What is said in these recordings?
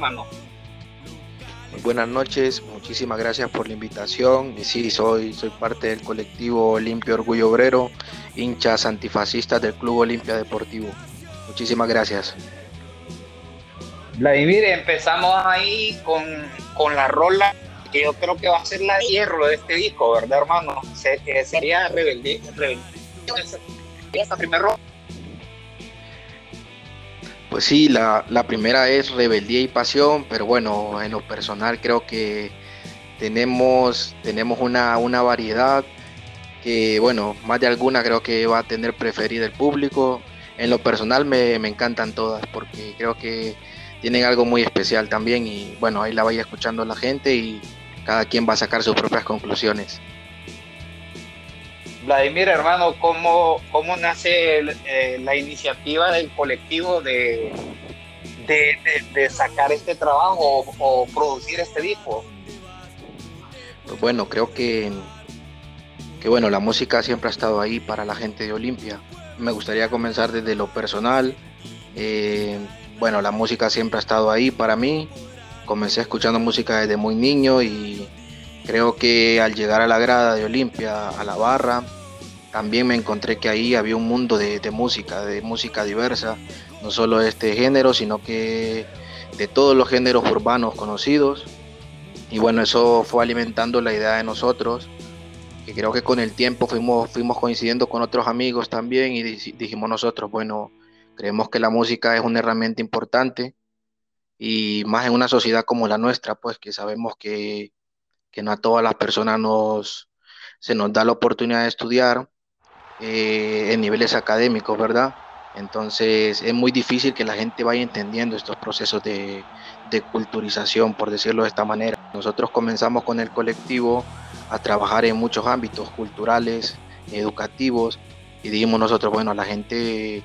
hermano. Muy buenas noches, muchísimas gracias por la invitación. Y sí, soy, soy parte del colectivo Olimpia Orgullo Obrero, hinchas antifascistas del Club Olimpia Deportivo. Muchísimas gracias. Vladimir, empezamos ahí con, con la rola que yo creo que va a ser la hierro de este disco, ¿verdad, hermano? sería Rebeldía. Rebeldía esta primera rola. Pues sí, la, la, primera es Rebeldía y Pasión, pero bueno, en lo personal creo que tenemos, tenemos una, una variedad que, bueno, más de alguna creo que va a tener preferida el público. En lo personal me, me encantan todas porque creo que tienen algo muy especial también y bueno, ahí la vaya escuchando la gente y cada quien va a sacar sus propias conclusiones. Vladimir, hermano, ¿cómo, cómo nace eh, la iniciativa del colectivo de, de, sacar este trabajo o, producir este disco? Pues bueno, creo que, que bueno, la música siempre ha estado ahí para la gente de Olimpia. Me gustaría comenzar desde lo personal. Eh, bueno, la música siempre ha estado ahí para mí. Comencé escuchando música desde muy niño y creo que al llegar a la grada de Olimpia, a la barra, también me encontré que ahí había un mundo de, música, de música diversa, no solo de este género, sino que de todos los géneros urbanos conocidos. Y bueno, eso fue alimentando la idea de nosotros, que creo que con el tiempo fuimos, fuimos coincidiendo con otros amigos también y dijimos nosotros, bueno, creemos que la música es una herramienta importante y más en una sociedad como la nuestra, pues que sabemos que, que no a todas las personas nos, se nos da la oportunidad de estudiar eh, en niveles académicos, ¿verdad? Entonces es muy difícil que la gente vaya entendiendo estos procesos de, de, culturización, por decirlo de esta manera. Nosotros comenzamos con el colectivo a trabajar en muchos ámbitos culturales, educativos, y dijimos nosotros, bueno, a la gente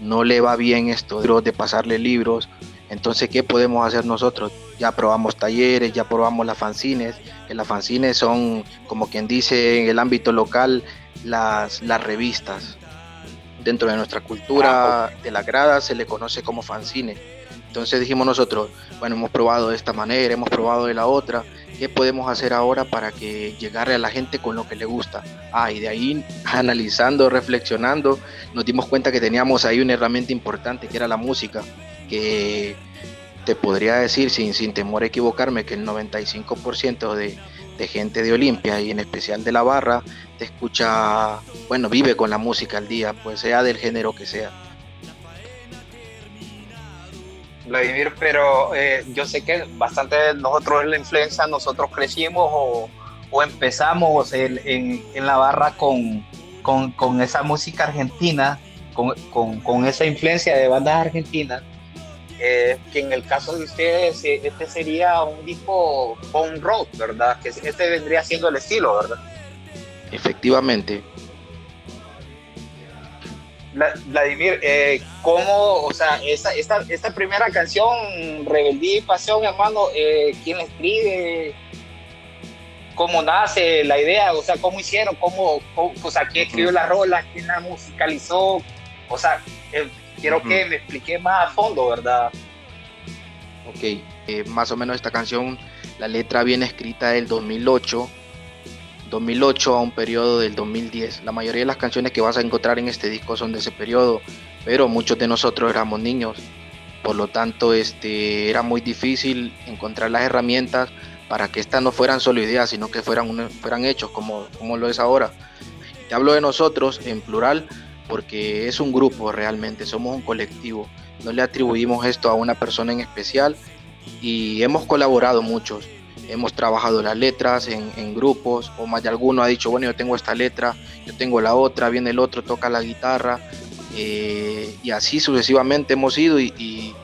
no le va bien esto de pasarle libros, entonces, ¿qué podemos hacer nosotros? Ya probamos talleres, ya probamos las fanzines, que las fanzines son, como quien dice en el ámbito local, las, las revistas. Dentro de nuestra cultura de la grada se le conoce como fanzine. Entonces dijimos nosotros, bueno, hemos probado de esta manera, hemos probado de la otra, ¿qué podemos hacer ahora para que llegarle a la gente con lo que le gusta? Ah, y de ahí analizando, reflexionando, nos dimos cuenta que teníamos ahí una herramienta importante que era la música que te podría decir sin, sin temor a equivocarme que el 95% de, de gente de Olimpia y en especial de la barra te escucha, bueno, vive con la música al día, pues sea del género que sea. Vladimir, pero eh, yo sé que bastante nosotros en la influencia, nosotros crecimos o, o empezamos en, en, en, la barra con, con, con esa música argentina, con, con, esa influencia de bandas argentinas eh, que en el caso de ustedes eh, este sería un disco punk rock, ¿verdad? Que este vendría siendo el estilo, ¿verdad? Efectivamente. Vladimir, eh, ¿cómo, o sea, esta, esta, esta, primera canción, Rebeldía y Pasión, hermano, eh, quién escribe? ¿Cómo nace la idea? O sea, ¿cómo hicieron? ¿Cómo, o sea, quién escribió la rola? ¿Quién la musicalizó? O sea, quiero que me explique más a fondo, ¿verdad? Ok, eh, más o menos esta canción, la letra viene escrita del 2008, 2008 a un periodo del 2010. La mayoría de las canciones que vas a encontrar en este disco son de ese periodo, pero muchos de nosotros éramos niños, por lo tanto este, era muy difícil encontrar las herramientas para que estas no fueran solo ideas, sino que fueran, fueran hechos como, como lo es ahora. Te hablo de nosotros en plural porque es un grupo realmente, somos un colectivo. No le atribuimos esto a una persona en especial y hemos colaborado muchos. Hemos trabajado las letras en, grupos, o más de alguno ha dicho, bueno, yo tengo esta letra, yo tengo la otra, viene el otro, toca la guitarra, eh, y así sucesivamente hemos ido y,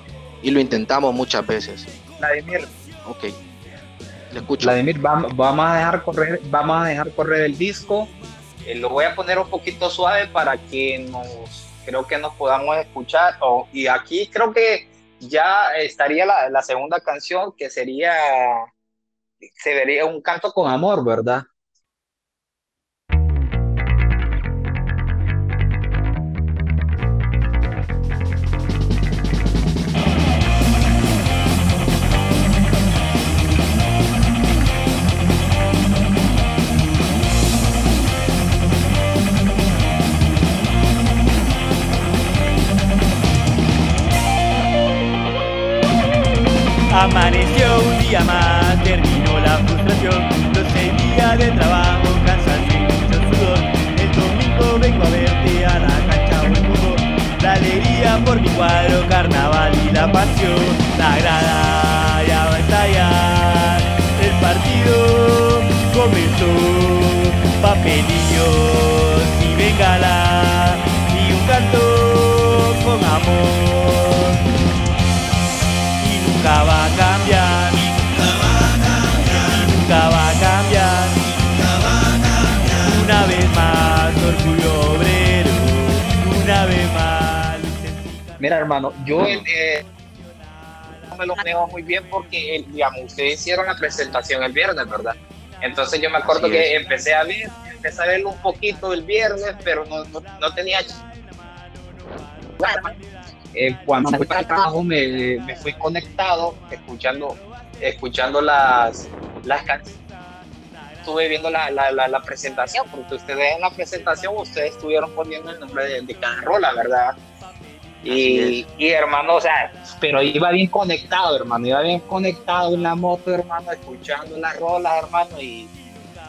lo intentamos muchas veces. Vladimir. Ok, le escucho. Vladimir, vamos, vamos, a dejar correr, vamos a dejar correr el disco eh, lo voy a poner un poquito suave para que nos, creo que nos podamos escuchar. Oh, y aquí creo que ya estaría la, la, segunda canción que sería se vería un canto con amor, ¿verdad? La pasión. La grada ya a estallar, el partido comenzó, papelillos y bengala y un canto con amor nunca va Mira, hermano, yo eh, no me lo manejo muy bien porque, digamos, ustedes hicieron la presentación el viernes, ¿verdad? Entonces yo me acuerdo que empecé a ver, empecé a verlo un poquito el viernes, pero no, no, no tenía eh, cuando fui para el trabajo me, me, fui conectado, escuchando, escuchando las, las canciones. Estuve viendo la, la, la, presentación, porque ustedes en la presentación ustedes estuvieron poniendo el nombre de, de cada rola, ¿verdad? Y, y, hermano, o sea, pero iba bien conectado, hermano, iba bien conectado en la moto, hermano, escuchando las rolas, hermano, y,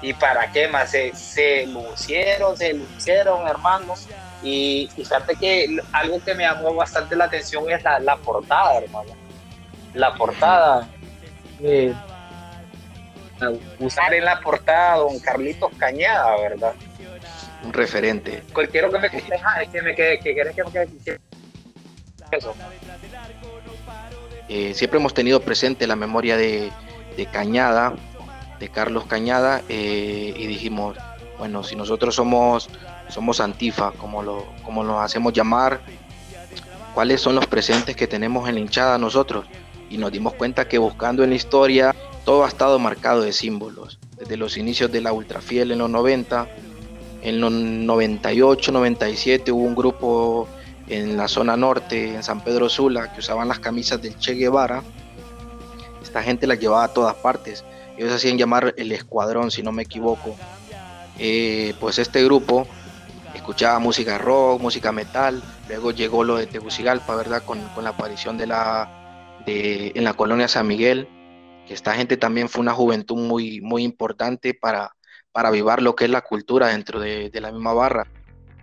y para qué más, se, se lucieron, se lucieron, hermano y fíjate que algo que me llamó bastante la atención es la, la portada, hermano. La portada. Eh, usar en la portada a don Carlitos Cañada, ¿verdad? Un referente. Quiero que me que me que, que, que, que, Eh, siempre hemos tenido presente la memoria de, de Cañada, de Carlos Cañada, eh, y dijimos, bueno, si nosotros somos somos Antifa, como lo, como nos hacemos llamar, cuáles son los presentes que tenemos en la hinchada nosotros. Y nos dimos cuenta que buscando en la historia, todo ha estado marcado de símbolos. Desde los inicios de la Ultrafiel en los 90, en los 98, 97 hubo un grupo en la zona norte, en San Pedro Sula, que usaban las camisas del Che Guevara. Esta gente las llevaba a todas partes. Ellos hacían llamar el escuadrón, si no me equivoco. Eh, pues este grupo escuchaba música rock, música metal, luego llegó lo de Tegucigalpa, ¿verdad? Con, con la aparición de la, de, en la colonia San Miguel, que esta gente también fue una juventud muy, muy importante para, para avivar lo que es la cultura dentro de, de la misma barra.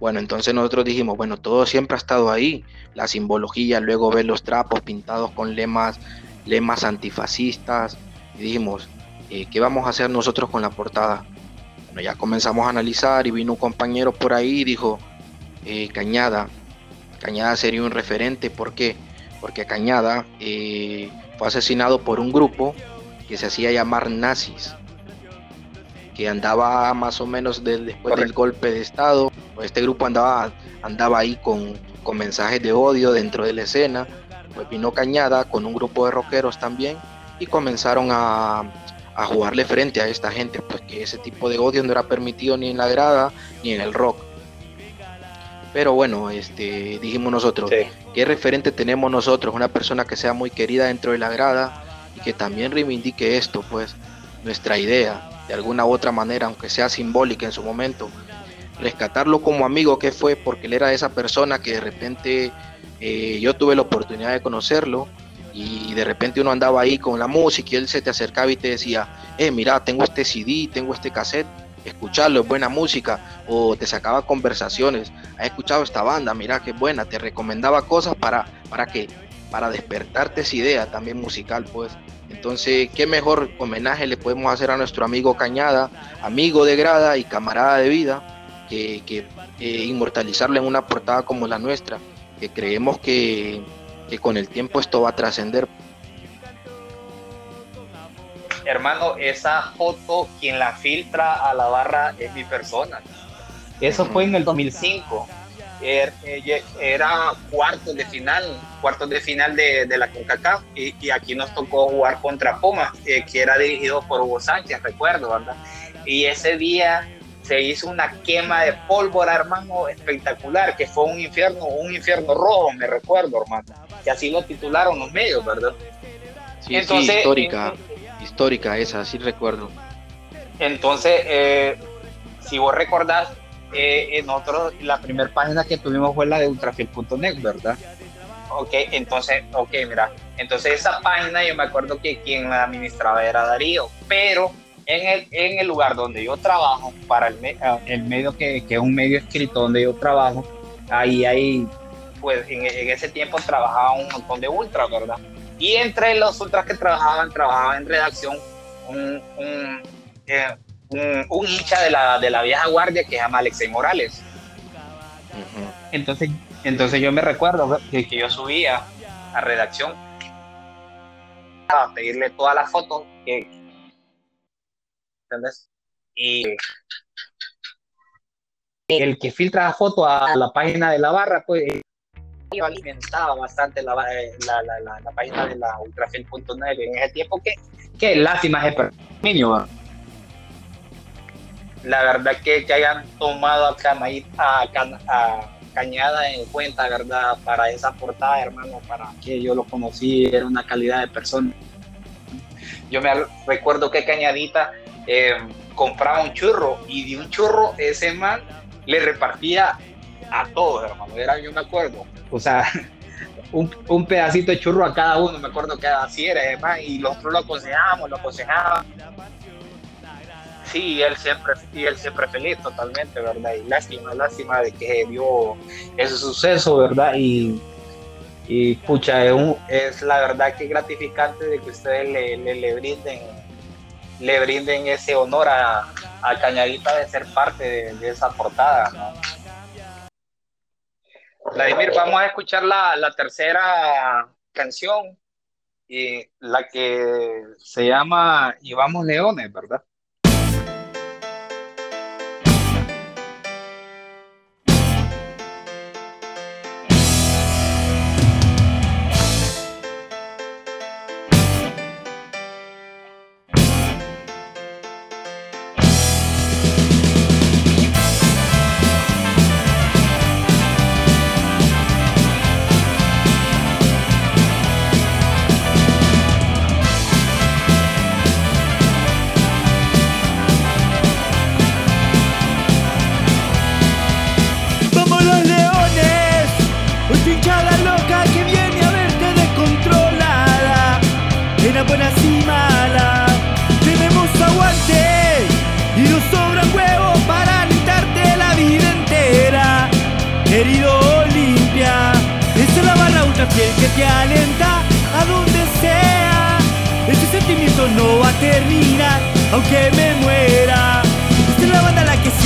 Bueno, entonces nosotros dijimos, bueno, todo siempre ha estado ahí, la simbología, luego ver los trapos pintados con lemas, lemas antifascistas, y dijimos, eh, ¿qué vamos a hacer nosotros con la portada? Bueno, ya comenzamos a analizar y vino un compañero por ahí y dijo, eh, Cañada, Cañada sería un referente, ¿por qué? Porque Cañada eh, fue asesinado por un grupo que se hacía llamar nazis, que andaba más o menos después del golpe de Estado, pues este grupo andaba, andaba ahí con, con mensajes de odio dentro de la escena, pues vino Cañada con un grupo de rockeros también y comenzaron a, a jugarle frente a esta gente, pues que ese tipo de odio no era permitido ni en la grada ni en el rock. Pero bueno, este, dijimos nosotros, ¿qué referente tenemos nosotros? Una persona que sea muy querida dentro de la grada y que también reivindique esto, pues nuestra idea, de alguna u otra manera, aunque sea simbólica en su momento. Rescatarlo como amigo que fue, porque él era esa persona que de repente eh, yo tuve la oportunidad de conocerlo y de repente uno andaba ahí con la música y él se te acercaba y te decía, eh, mira, tengo este CD, tengo este cassette, escucharlo, es buena música, o te sacaba conversaciones, has escuchado esta banda, mira qué buena, te recomendaba cosas para, para que, para despertarte esa idea también musical, pues. Entonces, qué mejor homenaje le podemos hacer a nuestro amigo Cañada, amigo de grada y camarada de vida, que, que eh, inmortalizarlo en una portada como la nuestra, que creemos que que con el tiempo esto va a trascender. Hermano, esa foto, quien la filtra a la barra es mi persona. Eso fue en el 2005. er, era cuartos de final, cuartos de final de, de la CONCACAF y, aquí nos tocó jugar contra Puma, eh, que era dirigido por Hugo Sánchez, recuerdo, ¿verdad? Y ese día se hizo una quema de pólvora, hermano, espectacular, que fue un infierno, un infierno rojo, me recuerdo, hermano, que así lo titularon los medios, ¿verdad? Sí, Entonces, histórica, histórica esa, sí recuerdo. Entonces, eh, si vos recordás, eh, nosotros la primera página que tuvimos fue la de ultrafil.net, ¿verdad? Ok, entonces, ok, mira, entonces esa página yo me acuerdo que quien la administraba era Darío, pero en el, en el lugar donde yo trabajo, para el, ah, el medio que, que, es un medio escrito donde yo trabajo, ahí hay, pues en, ese tiempo trabajaba un montón de ultras, ¿verdad? Y entre los ultras que trabajaban, trabajaba en redacción un, un, eh, un, hincha de la, de la vieja guardia que se llama Alexei Morales. Entonces, entonces yo me recuerdo que, que, yo subía a redacción a pedirle todas las fotos que, ¿entendés? Y el que filtra la foto a la página de la barra, pues yo alimentaba bastante la, eh, la, la, la página de la ultrafil.net en ese tiempo que, que lástima es el la verdad que, que hayan tomado a, a, Cañada en cuenta, ¿verdad? Para esa portada, hermano, para que yo lo conocí, era una calidad de persona. Yo me recuerdo que Cañadita eh, compraba un churro y de un churro ese man le repartía a todos, hermano. Era, yo me acuerdo. O sea, un, un, pedacito de churro a cada uno, me acuerdo que así era, hermano, y los otros lo aconsejábamos, lo aconsejábamos sí, él siempre, y él siempre feliz totalmente, ¿verdad? Y lástima, lástima de que vio ese suceso, ¿verdad? Y, y pucha, es, la verdad que gratificante de que ustedes le, le, brinden le brinden ese honor a, a Cañadita de ser parte de, esa portada. Vladimir, vamos a escuchar la, la tercera canción, y la que se llama Y vamos Leones, ¿verdad?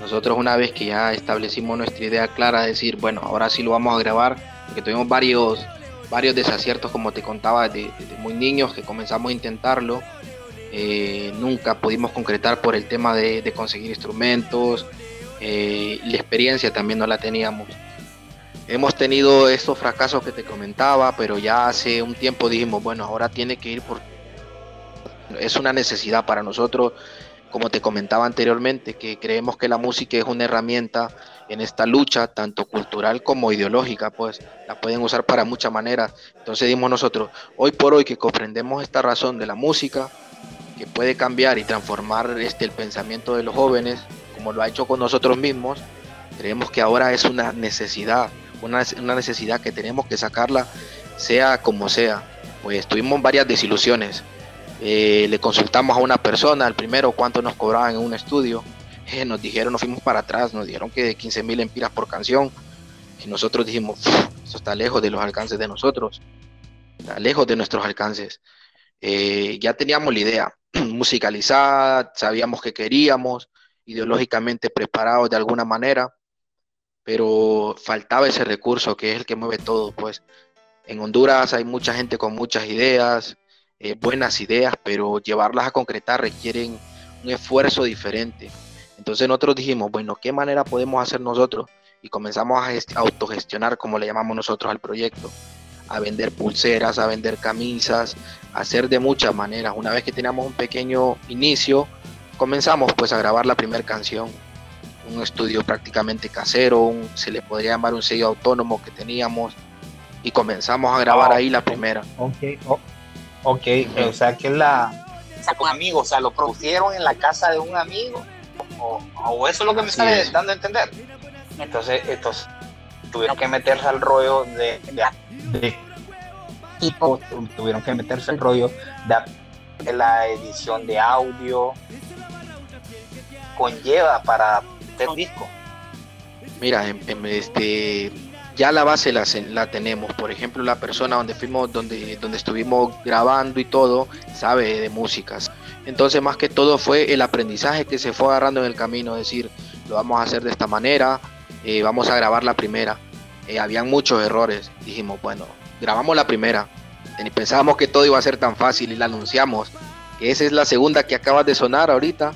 Nosotros una vez que ya establecimos nuestra idea clara de decir, bueno, ahora sí lo vamos a grabar, porque tuvimos varios, varios desaciertos, como te contaba, desde, muy niños que comenzamos a intentarlo. Eh, nunca pudimos concretar por el tema de, conseguir instrumentos, eh, la experiencia también no la teníamos. Hemos tenido estos fracasos que te comentaba, pero ya hace un tiempo dijimos, bueno, ahora tiene que ir por... Es una necesidad para nosotros, como te comentaba anteriormente, que creemos que la música es una herramienta en esta lucha, tanto cultural como ideológica, pues la pueden usar para muchas maneras. Entonces dimos nosotros, hoy por hoy que comprendemos esta razón de la música, que puede cambiar y transformar este, el pensamiento de los jóvenes, como lo ha hecho con nosotros mismos, creemos que ahora es una necesidad una, necesidad que tenemos que sacarla, sea como sea. Pues tuvimos varias desilusiones. Eh, le consultamos a una persona, al primero, cuánto nos cobraban en un estudio. Eh, nos dijeron, nos fuimos para atrás, nos dijeron que 15 mil empiras por canción. Y nosotros dijimos, eso está lejos de los alcances de nosotros, está lejos de nuestros alcances. Eh, ya teníamos la idea musicalizada, sabíamos que queríamos, ideológicamente preparados de alguna manera, pero faltaba ese recurso que es el que mueve todo, pues. En Honduras hay mucha gente con muchas ideas, eh, buenas ideas, pero llevarlas a concretar requieren un esfuerzo diferente. Entonces nosotros dijimos, bueno, ¿qué manera podemos hacer nosotros? Y comenzamos a autogestionar, como le llamamos nosotros al proyecto, a vender pulseras, a vender camisas, a hacer de muchas maneras. Una vez que teníamos un pequeño inicio, comenzamos pues a grabar la primera canción, un estudio prácticamente casero, se le podría llamar un sello autónomo que teníamos y comenzamos a grabar ahí la primera. Ok, ok, o sea que la... con amigos, o sea, lo producieron en la casa de un amigo, o, eso es lo que me está dando a entender. Entonces, estos tuvieron que meterse al rollo de, de, equipo, tuvieron que meterse al rollo de la edición de audio, conlleva para este disco? Mira, este, ya la base la, tenemos. Por ejemplo, la persona donde fuimos, donde, donde estuvimos grabando y todo, sabe de músicas. Entonces, más que todo fue el aprendizaje que se fue agarrando en el camino, es decir, lo vamos a hacer de esta manera, eh, vamos a grabar la primera. Eh, habían muchos errores. Dijimos, bueno, grabamos la primera. Pensábamos que todo iba a ser tan fácil y la anunciamos. Que esa es la segunda que acaba de sonar ahorita.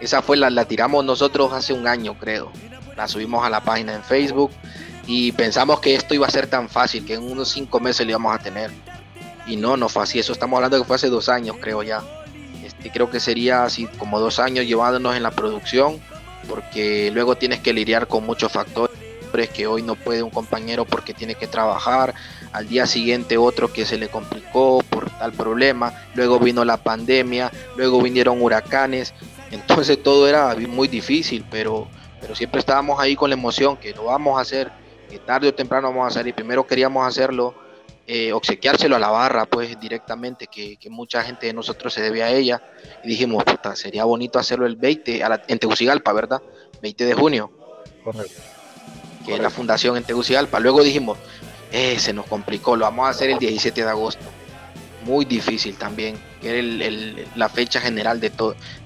Esa fue la, la tiramos nosotros hace un año, creo. La subimos a la página en Facebook y pensamos que esto iba a ser tan fácil, que en unos cinco meses lo íbamos a tener. Y no, no fue así. Eso estamos hablando que fue hace dos años, creo ya. Este, creo que sería así como dos años llevándonos en la producción, porque luego tienes que lidiar con muchos factores que hoy no puede un compañero porque tiene que trabajar, al día siguiente otro que se le complicó por tal problema, luego vino la pandemia, luego vinieron huracanes, entonces todo era muy difícil, pero, pero siempre estábamos ahí con la emoción que lo vamos a hacer, que tarde o temprano vamos a salir. Primero queríamos hacerlo, eh, obsequiárselo a la barra, pues directamente, que, mucha gente de nosotros se debe a ella. Y dijimos, puta, sería bonito hacerlo el 20, a en Tegucigalpa, ¿verdad? 20 de junio. Correcto. Que es la fundación en Tegucigalpa. Luego dijimos, eh, se nos complicó, lo vamos a hacer el 17 de agosto muy difícil también, que era la fecha general de,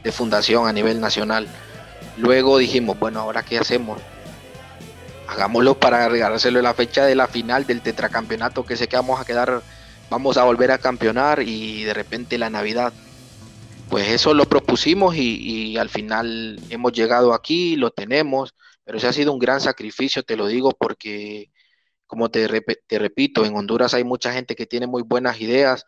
de fundación a nivel nacional. Luego dijimos, bueno, ahora qué hacemos? Hagámoslo para regalárselo en la fecha de la final del tetracampeonato, que sé que vamos a quedar, vamos a volver a campeonar y de repente la Navidad. Pues eso lo propusimos y, al final hemos llegado aquí, lo tenemos, pero se ha sido un gran sacrificio, te lo digo, porque como te, te repito, en Honduras hay mucha gente que tiene muy buenas ideas,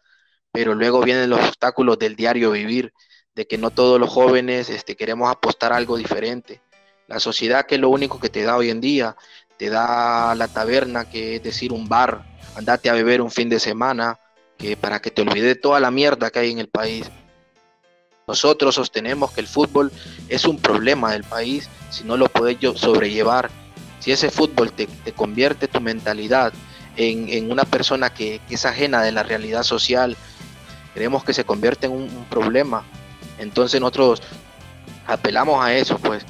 pero luego vienen los obstáculos del diario vivir, de que no todos los jóvenes este, queremos apostar algo diferente. La sociedad que es lo único que te da hoy en día, te da la taberna, que es decir, un bar, andate a beber un fin de semana, que para que te olvides de toda la mierda que hay en el país. Nosotros sostenemos que el fútbol es un problema del país si no lo puedes sobrellevar. Si ese fútbol te, convierte tu mentalidad en, una persona que, es ajena de la realidad social, creemos que se convierte en un, problema. Entonces nosotros apelamos a eso, pues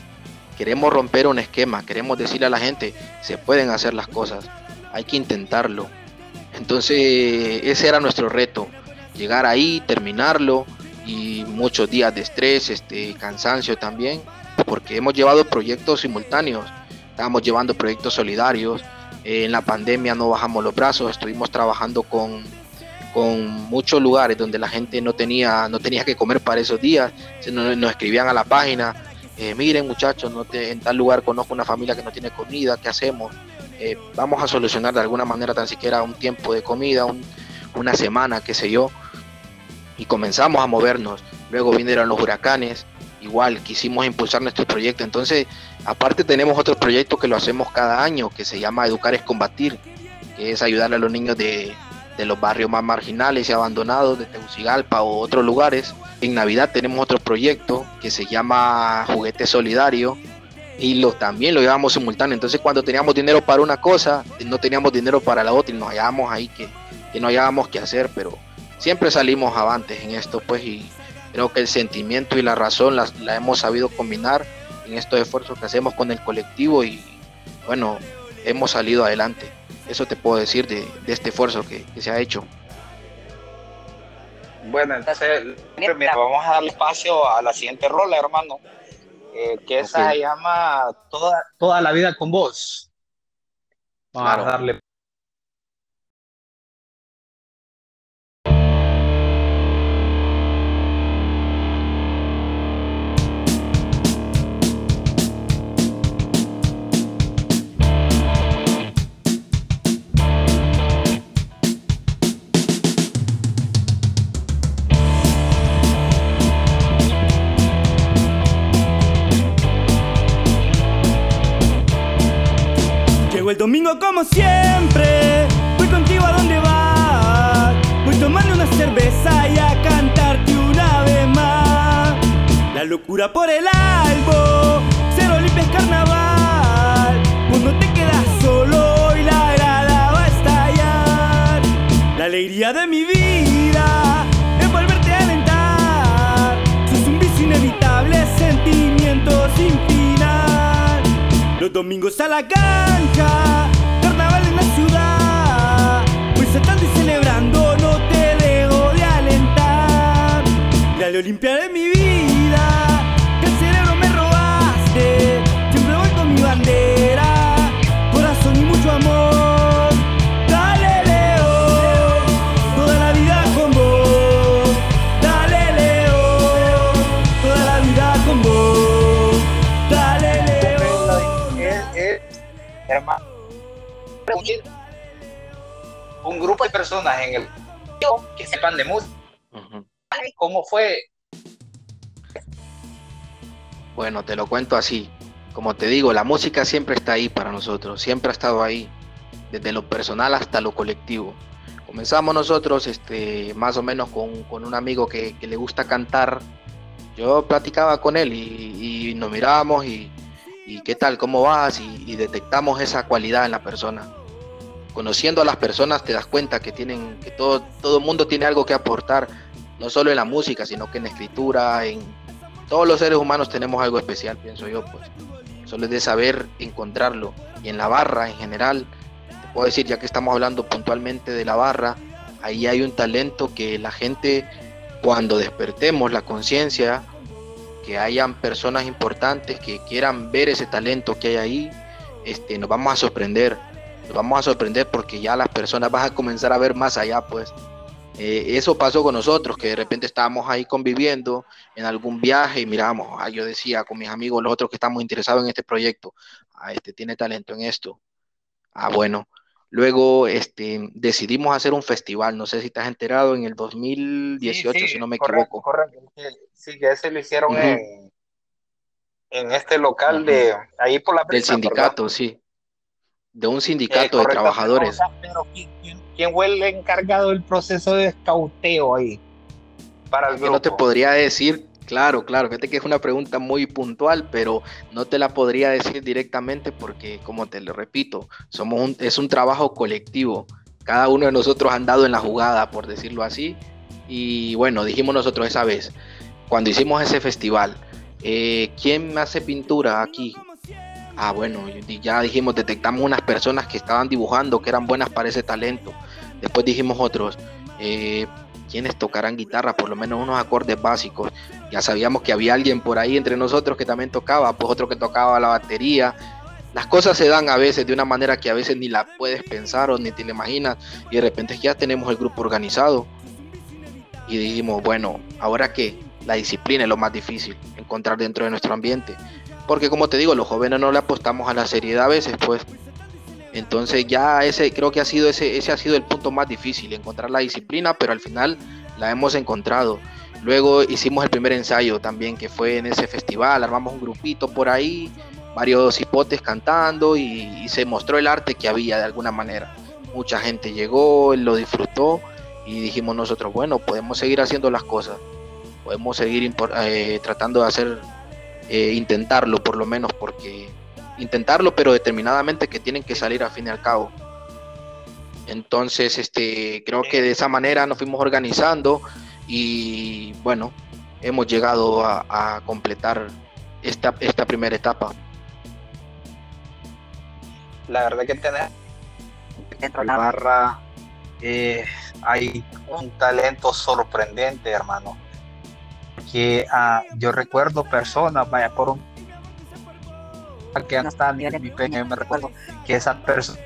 queremos romper un esquema, queremos decirle a la gente, se pueden hacer las cosas, hay que intentarlo. Entonces ese era nuestro reto, llegar ahí, terminarlo y muchos días de estrés, este cansancio también, porque hemos llevado proyectos simultáneos, estábamos llevando proyectos solidarios, en la pandemia no bajamos los brazos, estuvimos trabajando con con muchos lugares donde la gente no tenía, no tenía que comer para esos días, nos, nos escribían a la página, eh, miren muchachos, no en tal lugar conozco una familia que no tiene comida, ¿qué hacemos? Eh, vamos a solucionar de alguna manera tan siquiera un tiempo de comida, una semana, qué sé yo, y comenzamos a movernos. Luego vinieron los huracanes, igual quisimos impulsar nuestro proyecto. Entonces, aparte tenemos otro proyecto que lo hacemos cada año, que se llama Educar es Combatir, que es ayudar a los niños de de los barrios más marginales y abandonados de Tegucigalpa o otros lugares. En Navidad tenemos otro proyecto que se llama Juguete Solidario y lo, también lo llevamos simultáneo. Entonces cuando teníamos dinero para una cosa, no teníamos dinero para la otra y nos hallábamos ahí que, que no hallábamos qué hacer, pero siempre salimos avantes en esto pues y creo que el sentimiento y la razón la, hemos sabido combinar en estos esfuerzos que hacemos con el colectivo y bueno, hemos salido adelante. Eso te puedo decir de, este esfuerzo que, se ha hecho. Bueno, entonces vamos a darle espacio a la siguiente rola, hermano, eh, que esa se llama toda, toda la vida con vos. Vamos a darle como siempre, voy contigo a donde vas. Voy tomando una cerveza y a cantarte una vez más. La locura por el albo, cero limpias carnaval. Cuando te quedas solo y la grada va a estallar. La alegría de mi vida es volverte a alentar. Sos un vicio inevitable, sentimiento sin final. Los domingos a la cancha, La Olimpia mi vida, el cerebro me robaste. Siempre voy con mi bandera, corazón y mucho amor. Dale Leo, toda la vida con vos. Dale Leo, toda la vida con vos. Dale Leo. hermano, un grupo de personas en el que sepan de música. ¿Cómo fue? Bueno, te lo cuento así. Como te digo, la música siempre está ahí para nosotros, siempre ha estado ahí, desde lo personal hasta lo colectivo. Comenzamos nosotros este, más o menos con, con un amigo que, que, le gusta cantar. Yo platicaba con él y, y nos mirábamos y, y, qué tal, cómo vas y, y detectamos esa cualidad en la persona conociendo a las personas te das cuenta que tienen que todo todo mundo tiene algo que aportar no solo en la música sino que en la escritura en todos los seres humanos tenemos algo especial pienso yo pues. Solo es de saber encontrarlo. Y en la barra en general te puedo decir ya que estamos hablando puntualmente de la barra ahí hay un talento que la gente cuando despertemos la conciencia que hayan personas importantes que quieran ver ese talento que hay ahí este nos vamos a sorprender. Nos vamos a sorprender porque ya las personas van a comenzar a ver más allá, pues. Eh, eso pasó con nosotros, que de repente estábamos ahí conviviendo en algún viaje y miramos, ah, yo decía con mis amigos, los otros que estamos interesados en este proyecto, ah, este tiene talento en esto. Ah, bueno. Luego este, decidimos hacer un festival, no sé si has enterado, en el 2018, sí, sí, si no me correcto, equivoco. Correcto, sí, que ese lo hicieron Uh -huh. en, en este local Uh -huh. de ahí por la Del prisa, ¿verdad? sindicato, sí. De un Eh, sindicato de correcto, o trabajadores. sea, pero ¿quién, quién- quién fue el encargado del proceso de escauteo ahí para el no te podría decir, claro, claro, fíjate que es una pregunta muy puntual, pero no te la podría decir directamente porque, como te lo repito, somos un, es un trabajo colectivo. Cada uno de nosotros ha andado en la jugada, por decirlo así. Y bueno, dijimos nosotros esa vez, cuando hicimos ese festival, eh, ¿quién hace pintura aquí? Ah, bueno, ya dijimos, detectamos unas personas que estaban dibujando, que eran buenas para ese talento. Después dijimos otros, eh, quienes tocarán guitarra, por lo menos unos acordes básicos. Ya sabíamos que había alguien por ahí entre nosotros que también tocaba, pues otro que tocaba la batería. Las cosas se dan a veces de una manera que a veces ni la puedes pensar o ni te la imaginas y de repente ya tenemos el grupo organizado. Y dijimos, bueno, ahora que la disciplina es lo más difícil, encontrar dentro de nuestro ambiente. Porque como te digo, los jóvenes no le apostamos a la seriedad a veces, pues. Entonces ya ese creo que ha sido ese, ese ha sido el punto más difícil, encontrar la disciplina, pero al final la hemos encontrado. Luego hicimos el primer ensayo también, que fue en ese festival, armamos un grupito por ahí, varios hipotes cantando y, se mostró el arte que había de alguna manera. Mucha gente llegó, lo disfrutó y dijimos nosotros, bueno, podemos seguir haciendo las cosas, podemos seguir eh, tratando de hacer, eh, intentarlo por lo menos, porque intentarlo, pero determinadamente que tienen que salir al fin y al cabo. Entonces, este, creo que de esa manera nos fuimos organizando y bueno, hemos llegado a, a completar esta, esta primera etapa. la verdad que tener dentro de la barra eh, hay un talento sorprendente, hermano. Que uh, yo recuerdo personas, vaya, por un que no estaba en mi pequeño, me recuerdo que esa persona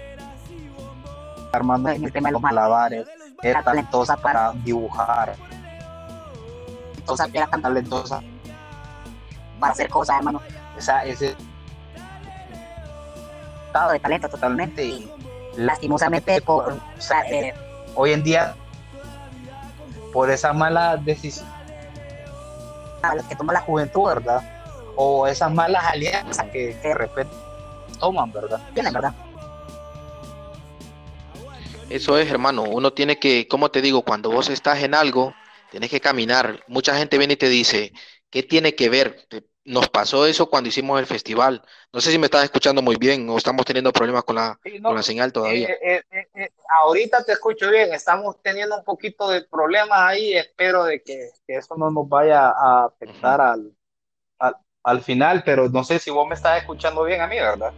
armando en el tema de los malabares era talentosa para dibujar. Entonces era tan talentosa para hacer cosas hermano. Esa ese estado de talento totalmente y lastimosamente por o sea, eh, hoy en día por esa mala decisión que toma la juventud verdad o esas malas alianzas que, de repente toman, ¿verdad? Tienen, ¿verdad? Eso es, hermano. Uno tiene que, como te digo, cuando vos estás en algo, tienes que caminar. Mucha gente viene y te dice, ¿qué tiene que ver? Nos pasó eso cuando hicimos el festival. No sé si me estás escuchando muy bien o estamos teniendo problemas con la, con la señal todavía. Eh, eh, eh, ahorita te escucho bien. Estamos teniendo un poquito de problemas ahí. Espero de que, eso no nos vaya a afectar al, al final, pero no sé si vos me estás escuchando bien a mí, ¿verdad?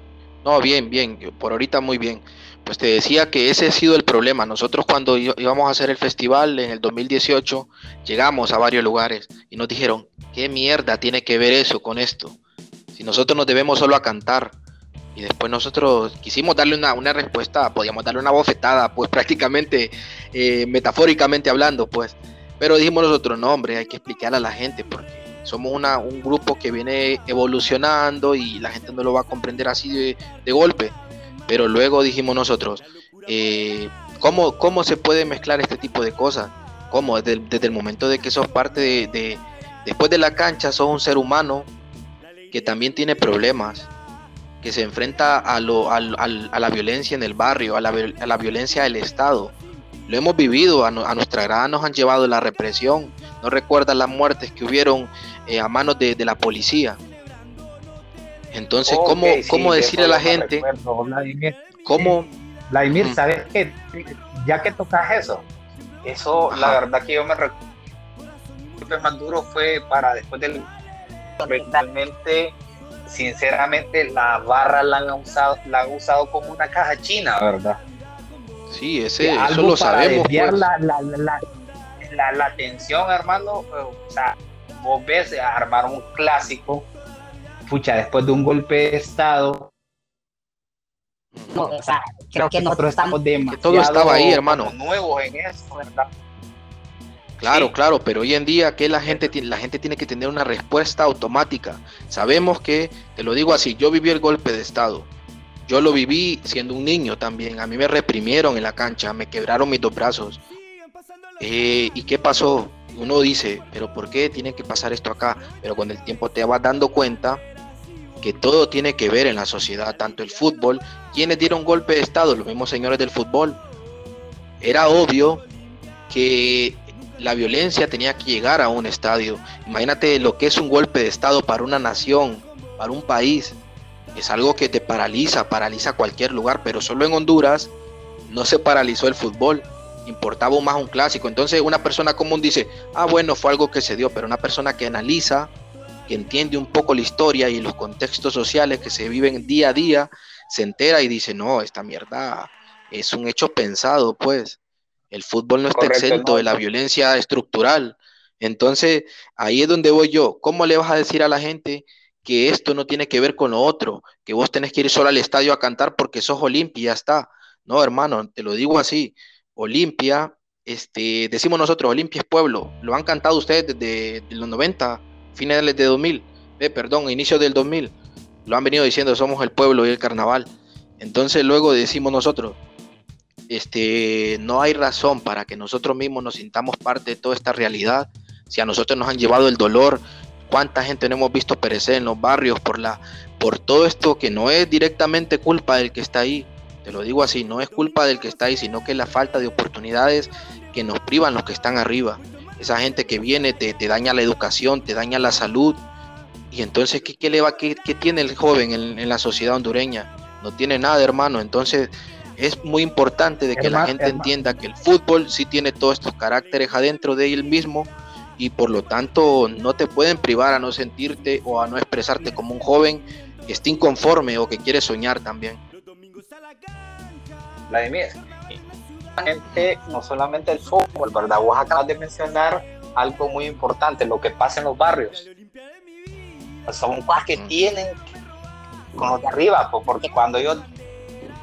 No, bien, bien, por ahorita muy bien. Pues te decía que ese ha sido el problema. Nosotros cuando íbamos a hacer el festival en el 2018, llegamos a varios lugares y nos dijeron, ¿qué mierda tiene que ver eso con esto? Si nosotros nos debemos solo a cantar. Y después nosotros quisimos darle una, una respuesta, podíamos darle una bofetada, pues prácticamente, eh, metafóricamente hablando, pues. Pero dijimos nosotros, no, hombre, hay que explicarle a la gente, porque somos una, un grupo que viene evolucionando y la gente no lo va a comprender así de, golpe. Pero luego dijimos nosotros, eh, ¿cómo, ¿cómo, se puede mezclar este tipo de cosas? ¿Cómo? Desde, desde el momento de que sos parte de, Después de la cancha, sos un ser humano que también tiene problemas, que se enfrenta a, lo, a, a la violencia en el barrio, a la, violencia del Estado. Lo hemos vivido, a, a nuestra grada nos han llevado la represión, no recuerdan las muertes que hubieron eh, a manos de, la policía. Entonces, ¿cómo, cómo decirle a la gente? Vladimir, ¿Cómo? Vladimir, ¿sabes qué? Ya que tocas eso, eso, la verdad que yo me recuerdo. El más duro fue para después del. Realmente, sinceramente, la barra la han usado, la han usado como una caja china, ¿verdad? Sí, ese, eso lo sabemos. Pues. La, la, la, la, atención, hermano, o sea, vos ves armar un clásico, pucha, después de un golpe de estado. o sea, creo que nosotros estamos demasiado todo estaba ahí, hermano. nuevos en eso, ¿verdad? Claro, claro, pero hoy en día que la gente tiene, la gente tiene que tener una respuesta automática. Sabemos que, te lo digo así, yo viví el golpe de estado. Yo lo viví siendo un niño también. A mí me reprimieron en la cancha, me quebraron mis dos brazos. Eh, ¿Y qué pasó? uno dice, pero ¿por qué tiene que pasar esto acá? Pero con el tiempo te vas dando cuenta que todo tiene que ver en la sociedad, tanto el fútbol, quienes dieron golpe de Estado, los mismos señores del fútbol. Era obvio que la violencia tenía que llegar a un estadio. Imagínate lo que es un golpe de Estado para una nación, para un país. Es algo que te paraliza, paraliza cualquier lugar, pero solo en Honduras no se paralizó el fútbol importaba más un clásico. Entonces una persona común dice, ah, bueno, fue algo que se dio, pero una persona que analiza, que entiende un poco la historia y los contextos sociales que se viven día a día, se entera y dice, no, esta mierda es un hecho pensado, pues. El fútbol no está exento de la violencia estructural. Entonces, ahí es donde voy yo. ¿Cómo le vas a decir a la gente que esto no tiene que ver con lo otro? Que vos tenés que ir solo al estadio a cantar porque sos Olimpia y ya está. No, hermano, te lo digo así. Olimpia, este, decimos nosotros, Olimpia es pueblo, lo han cantado ustedes desde los 90, finales de 2000, eh, perdón, inicio del 2000, lo han venido diciendo, somos el pueblo y el carnaval. Entonces luego decimos nosotros, este, no hay razón para que nosotros mismos nos sintamos parte de toda esta realidad. Si a nosotros nos han llevado el dolor, cuánta gente no hemos visto perecer en los barrios por la, por todo esto que no es directamente culpa del que está ahí, te lo digo así, no es culpa del que está ahí, sino que es la falta de oportunidades que nos privan los que están arriba. Esa gente que viene te, daña la educación, te daña la salud. Y entonces, ¿qué, le va, qué, tiene el joven en, la sociedad hondureña? No tiene nada, hermano. Entonces, es muy importante de que la gente entienda que el fútbol sí tiene todos estos caracteres adentro de él mismo y por lo tanto no te pueden privar a no sentirte o a no expresarte como un joven que esté inconforme o que quiere soñar también. Vladimir. Gente, no solamente el fútbol, ¿verdad? Vos acabas de mencionar algo muy importante, lo que pasa en los barrios. Son cosas que tienen con los de arriba, porque cuando yo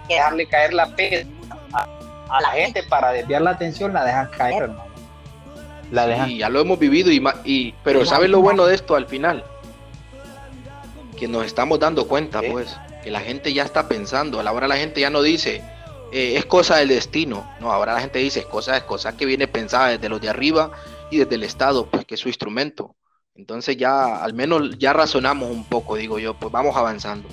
dejarle caer la pez a, la gente para desviar la atención, la dejan caer, hermano. La dejan. ya lo hemos vivido, y, y pero ¿sabes lo bueno de esto al final? Que nos estamos dando cuenta, pues, que la gente ya está pensando. A la hora la gente ya no dice, eh, es cosa del destino. No, ahora la gente dice, es cosa, es cosa que viene pensada desde los de arriba y desde el Estado, pues, que es su instrumento. Entonces ya, al menos ya razonamos un poco, digo yo, pues vamos avanzando.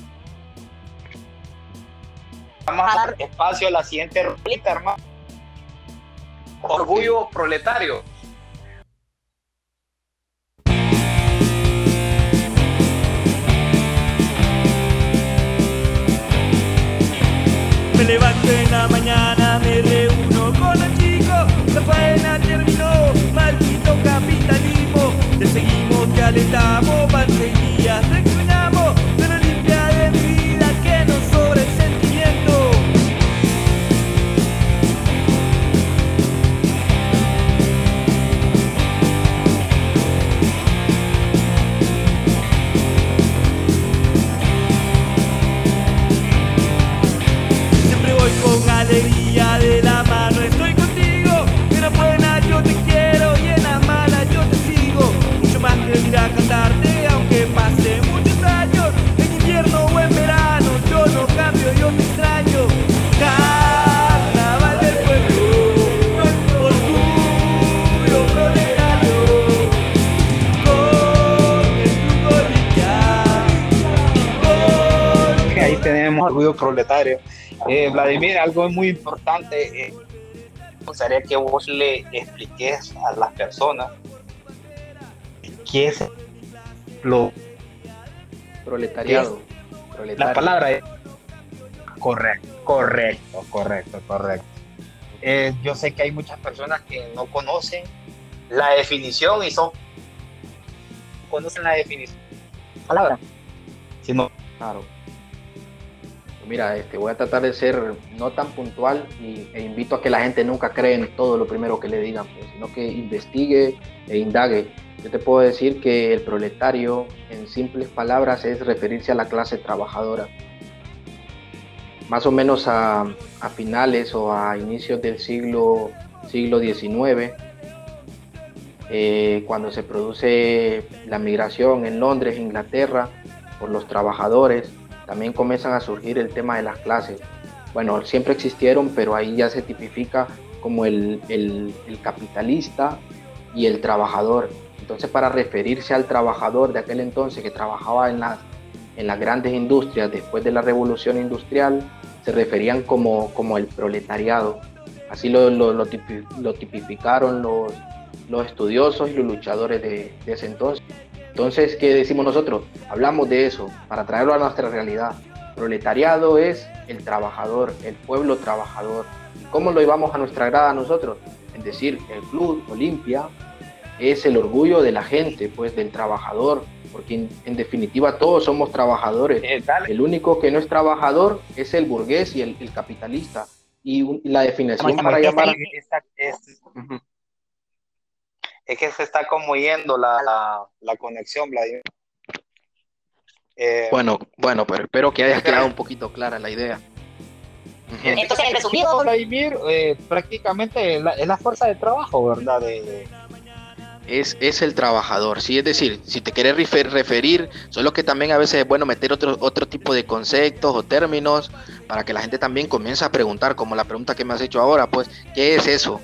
Vamos a dar espacio a la siguiente rolita, hermano. Orgullo proletario. Me levanto en la mañana, me reúno con los chicos, la faena terminó, maldito capitalismo, te seguimos, te alentamos, van seguidas, de la mano, estoy contigo. En la buena yo te quiero y en la mala yo te sigo. Mucho más que ir a cantarte, aunque pase muchos años. En invierno o en verano, yo no cambio, yo te extraño. Carnaval del pueblo, orgullo proletario. Con el truco limpia. Ahí tenemos orgullo proletario. Eh, Vladimir, algo muy importante. Eh, me gustaría que vos le expliques a las personas qué es lo Proletariado. la proletario. palabra es correcto, correcto, correcto, correcto. Eh, yo sé que hay muchas personas que no conocen la definición y son conocen la definición de la palabra, sino Claro. Mira, este, voy a tratar de ser no tan puntual y, e invito a que la gente nunca cree en todo lo primero que le digan, pues, sino que investigue e indague. Yo te puedo decir que el proletario, en simples palabras, es referirse a la clase trabajadora. Más o menos a, finales o a inicios del siglo, siglo XIX, eh, cuando se produce la migración en Londres, Inglaterra, por los trabajadores, también comienzan a surgir el tema de las clases. Bueno, siempre existieron, pero ahí ya se tipifica como el, capitalista y el trabajador. Entonces, para referirse al trabajador de aquel entonces que trabajaba en las, grandes industrias después de la revolución industrial, se referían como, el proletariado. Así lo, lo- lo tipi- lo tipificaron los, estudiosos y los luchadores de ese entonces. Entonces, ¿qué decimos nosotros? Hablamos de eso para traerlo a nuestra realidad. Proletariado es el trabajador, el pueblo trabajador. ¿Cómo lo llevamos a nuestra grada nosotros? Es decir, el Club Olimpia es el orgullo de la gente, pues del trabajador, porque en, en definitiva todos somos trabajadores. eh. El único que no es trabajador es el burgués y el, el capitalista. Y un- y la definición para llamar... es. Es que se está como yendo la, la, la conexión, Vladimir. Eh, Bueno, bueno, pero espero que haya quedado un poquito clara la idea. Entonces, en resumido, Vladimir, eh, prácticamente es la, es la fuerza de trabajo, ¿verdad? De, de- Es, es el trabajador, sí, es decir, si te quieres refer- referir, solo que también a veces es bueno meter otro, otro tipo de conceptos o términos para que la gente también comience a preguntar, como la pregunta que me has hecho ahora, pues, ¿qué es eso?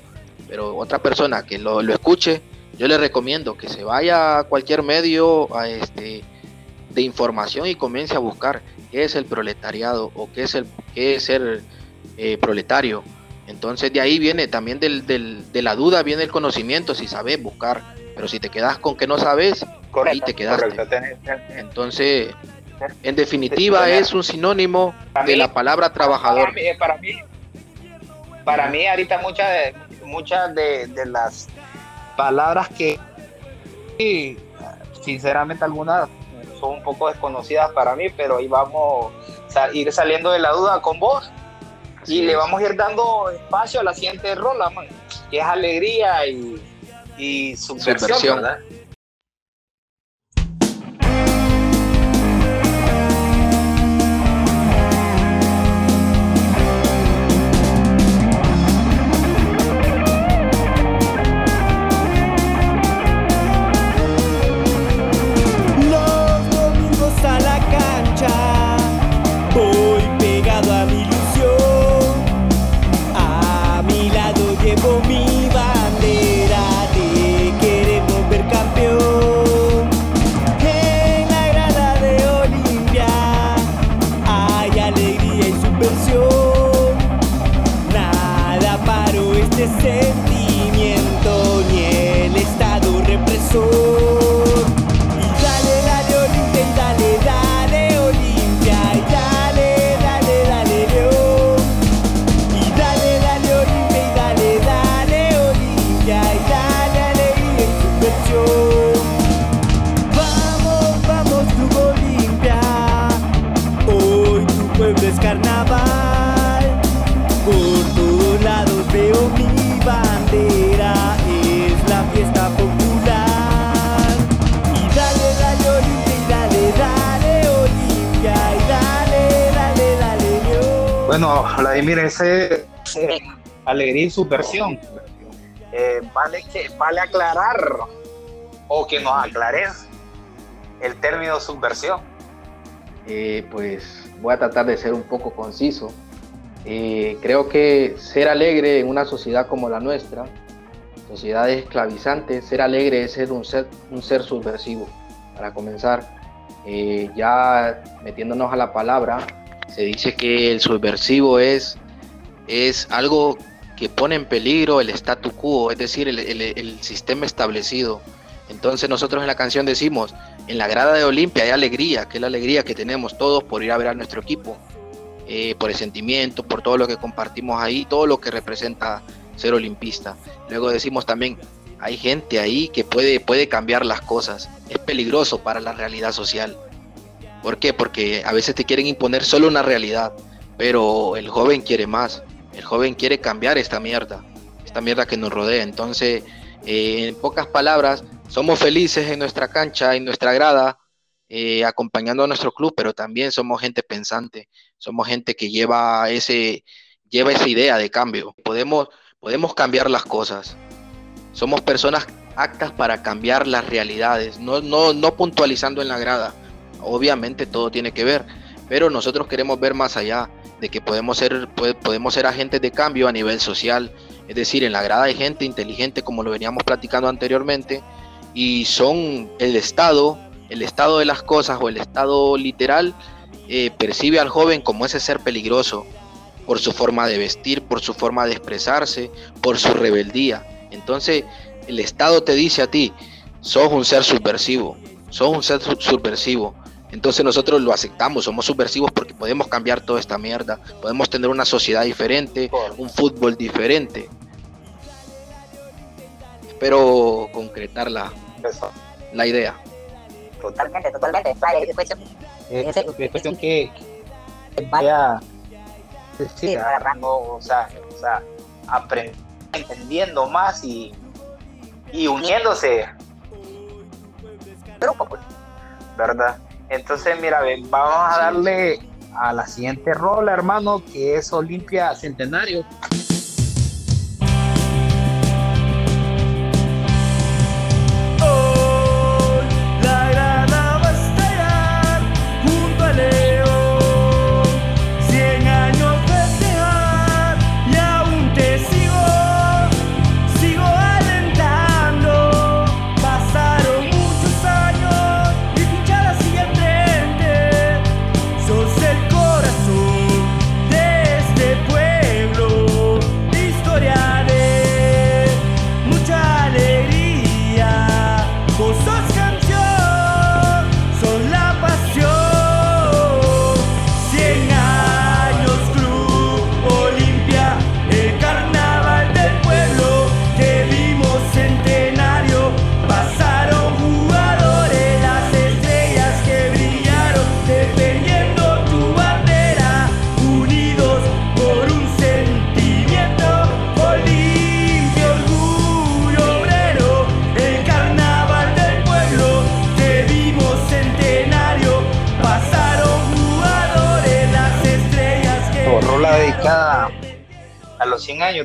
Pero otra persona que lo, lo escuche, yo le recomiendo que se vaya a cualquier medio a este, de información y comience a buscar qué es el proletariado o qué es, el, qué es ser eh, proletario. Entonces de ahí viene también del, del- de la duda, viene el conocimiento, si sabes buscar. Pero si te quedas con que no sabes, ahí te quedaste. correcto. Entonces, en definitiva es un sinónimo Para de mí- la palabra Para trabajador. mí, para mí, para mí ahorita muchas de, muchas de, de las palabras que sinceramente algunas son un poco desconocidas para mí, pero ahí vamos a ir saliendo de la duda con vos. y le vamos a ir dando espacio a la siguiente rola, que es alegría y, y subversión, ¿verdad? Ese, alegría y subversión. Eh, vale, que, vale aclarar o que nos aclares el término subversión. Eh, pues voy a tratar de ser un poco conciso. Eh, creo que ser alegre en una sociedad como la nuestra, sociedad esclavizante, ser alegre es ser un ser, un ser subversivo. Para comenzar, ya metiéndonos a la palabra, se dice que el subversivo es, es algo que pone en peligro el statu quo, es decir, el, sistema establecido. Entonces nosotros en la canción decimos, en la grada de Olimpia hay alegría, que es la alegría que tenemos todos por ir a ver a nuestro equipo, eh, por el sentimiento, por todo lo que compartimos ahí, todo lo que representa ser olimpista. Luego decimos también, hay gente ahí que puede, puede cambiar las cosas, es peligroso para la realidad social. ¿Por qué? Porque a veces te quieren imponer solo una realidad, pero el joven quiere más. El joven quiere cambiar esta mierda, esta mierda que nos rodea. Entonces, eh, en pocas palabras, somos felices en nuestra cancha, en nuestra grada, eh, acompañando a nuestro club, pero también somos gente pensante, somos gente que lleva ese, lleva esa idea de cambio. Podemos, podemos cambiar las cosas. Somos personas actas para cambiar las realidades, no, no, no puntualizando en la grada, obviamente todo tiene que ver, pero nosotros queremos ver más allá de que podemos ser, podemos ser agentes de cambio a nivel social, es decir, en la grada hay gente inteligente como lo veníamos platicando anteriormente y son el Estado, el estado de las cosas o el estado literal eh, percibe al joven como ese ser peligroso por su forma de vestir, por su forma de expresarse, por su rebeldía. Entonces el Estado te dice a ti, sos un ser subversivo, sos un ser subversivo, entonces nosotros lo aceptamos, somos subversivos porque podemos cambiar toda esta mierda, podemos tener una sociedad diferente, un fútbol diferente. Espero concretar la, la idea. Totalmente, totalmente. Es cuestión, es cuestión que, vaya sí, agarrando, o sea, o sea, aprendiendo más y, y uniéndose. Grupo, pues, ¿verdad? Entonces, mira, vamos a darle a la siguiente rola, hermano, que es Olimpia Centenario.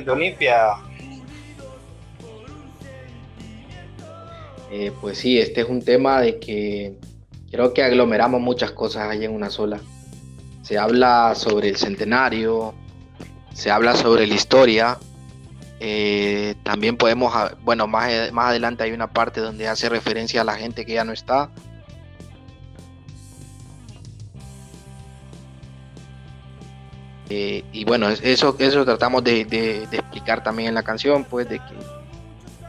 Los 100 años de Olimpia. Eh, pues sí, este es un tema de que creo que aglomeramos muchas cosas ahí en una sola. Se habla sobre el centenario, se habla sobre la historia. Eh, también podemos, ah, bueno, más, más adelante hay una parte donde hace referencia a la gente que ya no está. Eh, y bueno, eso, eso tratamos de, explicar también en la canción, pues de que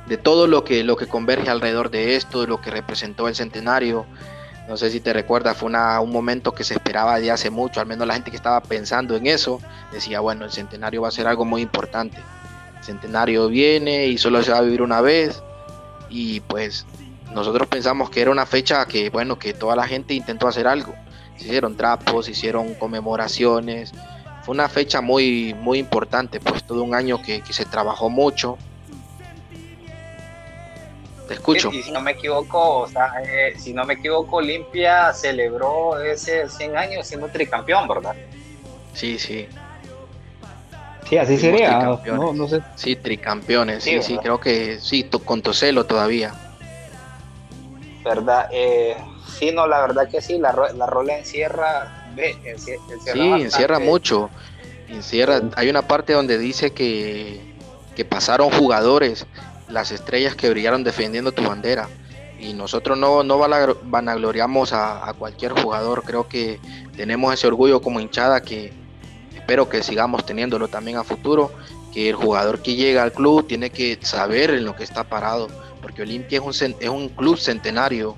de todo lo que, lo que converge alrededor de esto, de lo que representó el centenario. No sé si te recuerdas, fue un momento que se esperaba de hace mucho, al menos la gente que estaba pensando en eso decía, bueno, el centenario va a ser algo muy importante. El centenario viene y solo se va a vivir una vez y pues nosotros pensamos que era una fecha que, bueno, que toda la gente intentó hacer algo. Hicieron trapos, hicieron conmemoraciones, fue una fecha muy, muy importante, pues todo un año que, se trabajó mucho. Te escucho. Y si no me equivoco, o sea, eh, si no me equivoco, Olimpia celebró ese 100 años siendo tricampeón, ¿verdad? Sí, sí. Sí, así sería. No, no sé. Sí, tricampeones, sí, sí, creo que sí, con Toselo todavía. ¿Verdad? Eh, sí, no, la verdad que sí, la, la rola encierra sí, encierra mucho. Encierra, hay una parte donde dice que, pasaron jugadores, las estrellas que brillaron defendiendo tu bandera. Y nosotros no, no vanagloriamos a, a cualquier jugador. Creo que tenemos ese orgullo como hinchada que espero que sigamos teniéndolo también a futuro. Que el jugador que llega al club tiene que saber en lo que está parado. Porque Olimpia es un, es un club centenario.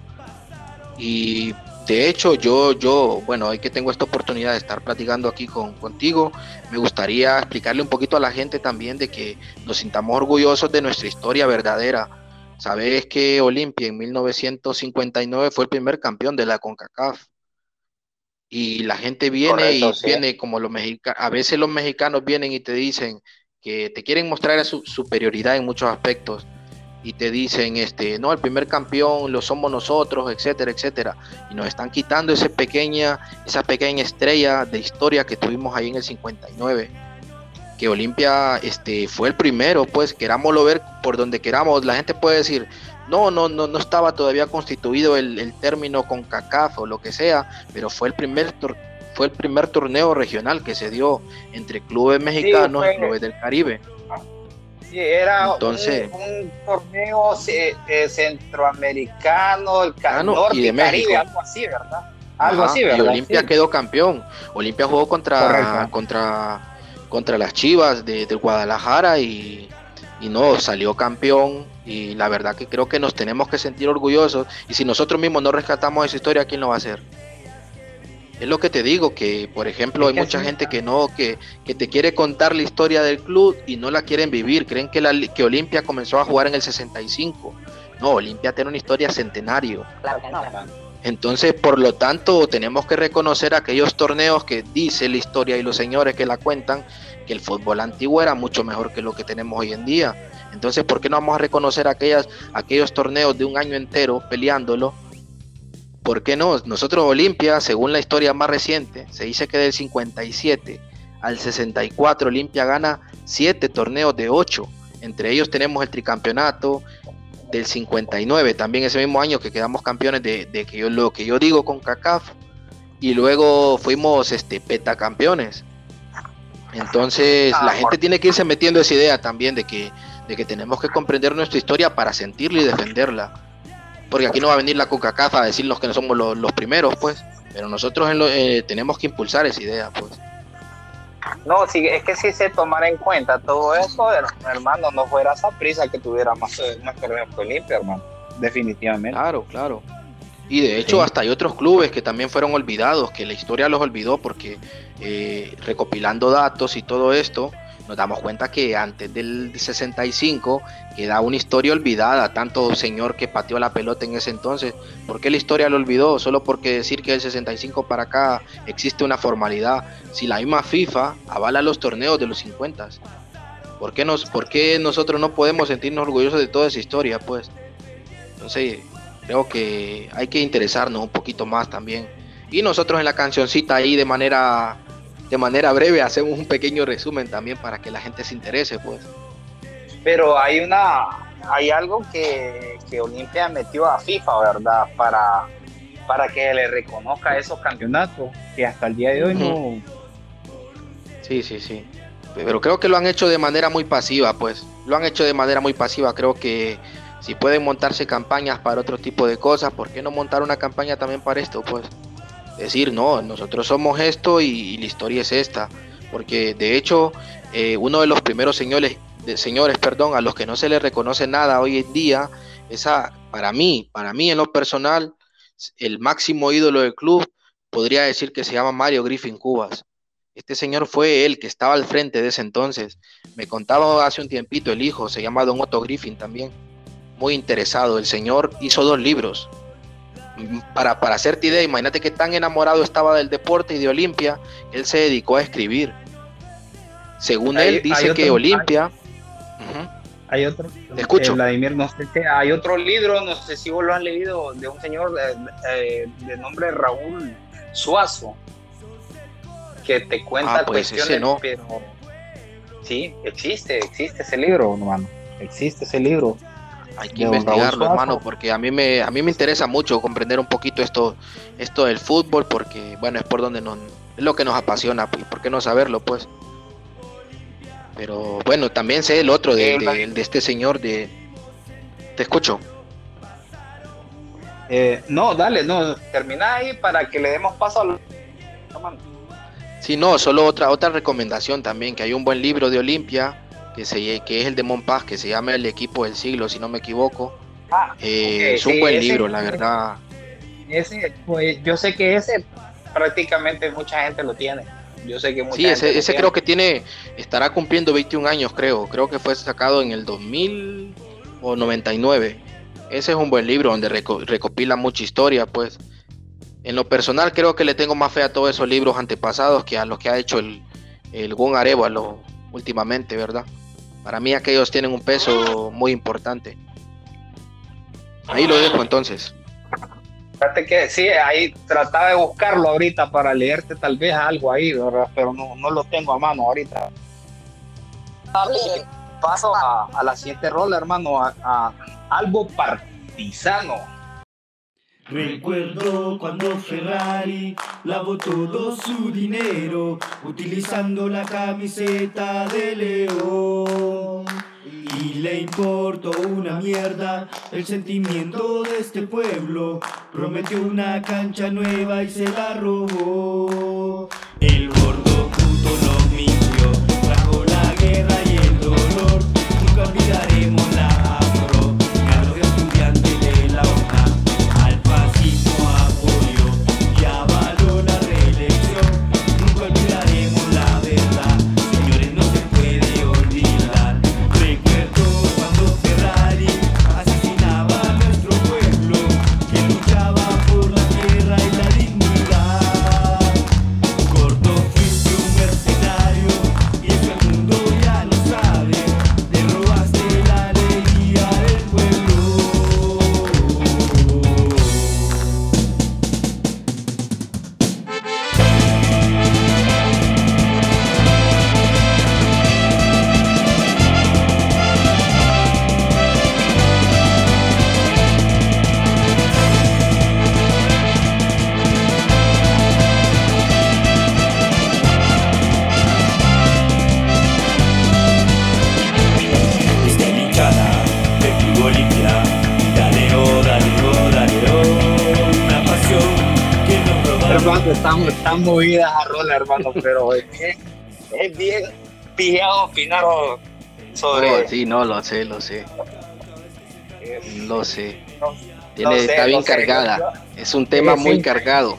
Y de hecho, yo, yo, bueno, hoy que tengo esta oportunidad de estar platicando aquí con, contigo, me gustaría explicarle un poquito a la gente también de que nos sintamos orgullosos de nuestra historia verdadera. Sabes que Olimpia en 1959 fue el primer campeón de la CONCACAF. Y la gente viene y viene como los mexicanos, a veces los mexicanos vienen y te dicen que te quieren mostrar su superioridad en muchos aspectos y te dicen, este, no, el primer campeón lo somos nosotros, etcétera, etcétera. Y nos están quitando esa pequeña, esa pequeña estrella de historia que tuvimos ahí en el 59. Que Olimpia este, fue el primero, pues querámoslo ver por donde queramos. La gente puede decir, no, no, no, no estaba todavía constituido el, término con CACAF o lo que sea, pero fue el primer fue el primer torneo regional que se dio entre clubes mexicanos y clubes del Caribe era Entonces, un, torneo eh, centroamericano, el norte y de Caribe, algo así, ¿verdad? Algo así, ¿verdad? Y Olimpia quedó campeón. Olimpia jugó contra, contra, contra las Chivas de, Guadalajara y, y no, salió campeón. Y la verdad que creo que nos tenemos que sentir orgullosos. Y si nosotros mismos no rescatamos esa historia, ¿quién lo va a hacer? Es lo que te digo, que por ejemplo hay mucha gente que no, que, que, te quiere contar la historia del club y no la quieren vivir. Creen que, la, que Olimpia comenzó a jugar en el 65. No, Olimpia tiene una historia centenario. Claro que no. Entonces, por lo tanto, tenemos que reconocer aquellos torneos que dice la historia y los señores que la cuentan, que el fútbol antiguo era mucho mejor que lo que tenemos hoy en día. Entonces, ¿por qué no vamos a reconocer aquellas, aquellos torneos de un año entero peleándolo ¿Por qué no? Nosotros Olimpia, según la historia más reciente, se dice que del 57 al 64 Olimpia gana 7 torneos de 8. Entre ellos tenemos el tricampeonato del 59, también ese mismo año que quedamos campeones de, que yo, lo que yo digo con CACAF. Y luego fuimos este, petacampeones. Entonces la gente tiene que irse metiendo esa idea también de que, de que tenemos que comprender nuestra historia para sentirla y defenderla porque aquí no va a venir la Coca-Cola a decirnos que no somos los, primeros, pues, pero nosotros eh, tenemos que impulsar esa idea, pues. No, sí, es que si se tomara en cuenta todo eso, hermano, no fuera esa prisa que tuviera más, más que limpio, hermano, definitivamente. Claro, claro. Y de hecho hasta hay otros clubes que también fueron olvidados, que la historia los olvidó porque eh, recopilando datos y todo esto, nos damos cuenta que antes del 65 queda una historia olvidada, tanto señor que pateó la pelota en ese entonces, ¿por qué la historia lo olvidó? Solo porque decir que del 65 para acá existe una formalidad, si la misma FIFA avala los torneos de los 50, ¿por qué, nos, por qué nosotros no podemos sentirnos orgullosos de toda esa historia? Pues, entonces creo que hay que interesarnos un poquito más también. Y nosotros en la cancioncita ahí de manera de manera breve hacemos un pequeño resumen también para que la gente se interese, pues. Pero hay una, hay algo que, que Olimpia metió a FIFA, ¿verdad? Para, para que le reconozca esos campeonatos que hasta el día de hoy no. Sí, sí, sí. Pero creo que lo han hecho de manera muy pasiva, pues. Lo han hecho de manera muy pasiva. Creo que si pueden montarse campañas para otro tipo de cosas, ¿por qué no montar una campaña también para esto? Pues decir, no, nosotros somos esto y, la historia es esta. Porque de hecho, eh, uno de los primeros señores, de, señores perdón, a los que no se les reconoce nada hoy en día, esa, para mí, para mí en lo personal, el máximo ídolo del club, podría decir que se llama Mario Griffin Cubas. Este señor fue él que estaba al frente de ese entonces. Me contaba hace un tiempito el hijo, se llama Don Otto Griffin también. Muy interesado. El señor hizo dos libros. Para, para hacerte idea, imagínate que tan enamorado estaba del deporte y de Olimpia, él se dedicó a escribir. Según él, dice que Olimpia. Hay otro. escucho. Eh, Vladimir, no sé qué. Hay otro libro, no sé si vos lo han leído, de un señor de, de nombre Raúl Suazo que te cuenta ah, pues cuestiones, no. pero sí, existe, existe ese libro, hermano, existe ese libro. Hay que investigarlo, hermano, porque a mí me a mí me interesa mucho comprender un poquito esto esto del fútbol, porque bueno es por donde nos es lo que nos apasiona, pues, ¿por qué no saberlo, pues? Pero bueno, también sé el otro de, de, este señor de te escucho. Eh, no, dale, no, termina ahí para que le demos paso al Sí, no, solo otra, otra recomendación también, que hay un buen libro de Olimpia, que, se, que es el de Monpaz, que se llama El equipo del siglo, si no me equivoco. Ah, eh, es un buen libro, la verdad. Ese, pues, yo sé que ese prácticamente mucha gente lo tiene. Yo sé que mucha Sí, ese, ese creo que tiene, estará cumpliendo 21 años, creo. Creo que fue sacado en el 2000 o 99. Ese es un buen libro donde recopila mucha historia, pues. En lo personal creo que le tengo más fe a todos esos libros antepasados que a los que ha hecho el, el Gon Arevalo últimamente, ¿verdad? Para mí aquellos tienen un peso muy importante. Ahí lo dejo entonces. Fíjate que sí, ahí trataba de buscarlo ahorita para leerte tal vez algo ahí, ¿verdad? pero no, no lo tengo a mano ahorita. Paso a, a la siguiente rola, hermano, a, a algo partisano. Recuerdo cuando Ferrari lavó todo su dinero utilizando la camiseta de León. Y le importó una mierda el sentimiento de este pueblo. Prometió una cancha nueva y se la robó. El gordo puto no están, movidas a rola, hermano, pero es bien, es bien pillado opinar sobre. sí, no, lo sé, lo sé. lo sé. está bien cargada. es un tema muy cargado.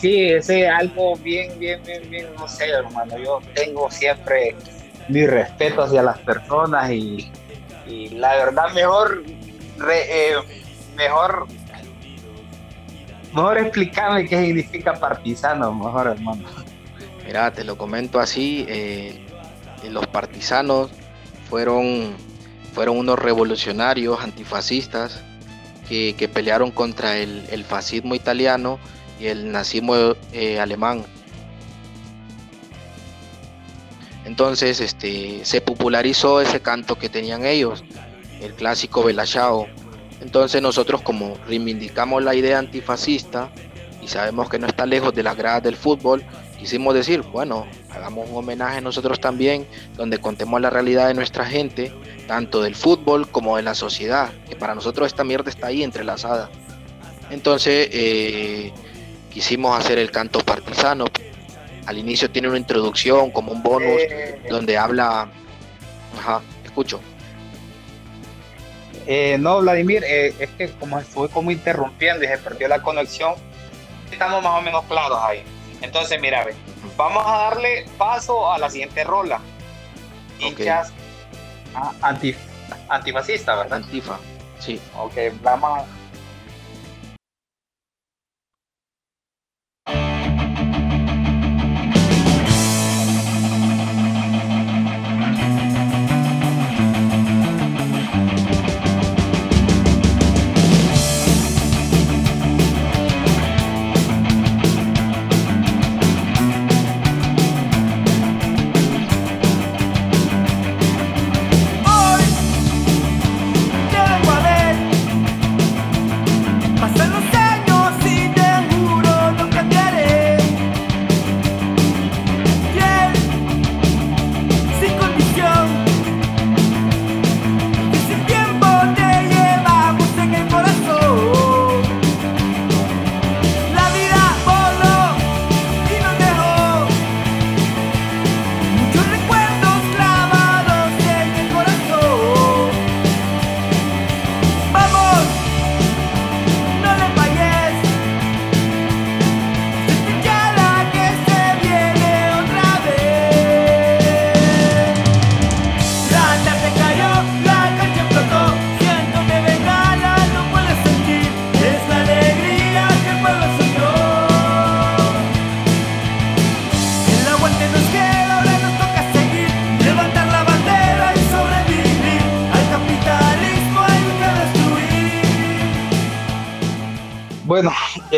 sí, ese es algo bien, bien, bien, bien, no sé, hermano. Yo tengo siempre mi respeto hacia las personas y, y la verdad mejor, eh, mejor Mejor explícame qué significa partisano, mejor hermano. Mira, te lo comento así, eh, los partisanos fueron, fueron unos revolucionarios antifascistas que, pelearon contra el, fascismo italiano y el nazismo eh, alemán. Entonces este, se popularizó ese canto que tenían ellos, el clásico Belachao. Entonces nosotros como reivindicamos la idea antifascista y sabemos que no está lejos de las gradas del fútbol, quisimos decir, bueno, hagamos un homenaje nosotros también, donde contemos la realidad de nuestra gente, tanto del fútbol como de la sociedad, que para nosotros esta mierda está ahí entrelazada. Entonces eh, quisimos hacer el canto partisano. Al inicio tiene una introducción como un bonus Eh, donde habla... Ajá, escucho. Eh, no, Vladimir, eh, es que como estuve como interrumpiendo y se perdió la conexión, estamos más o menos claros ahí. Entonces, mira, ve, vamos a darle paso a la siguiente rola. Ok. Hinchas ah, anti, antifascista, ¿verdad? Antifa, sí. Ok, vamos a...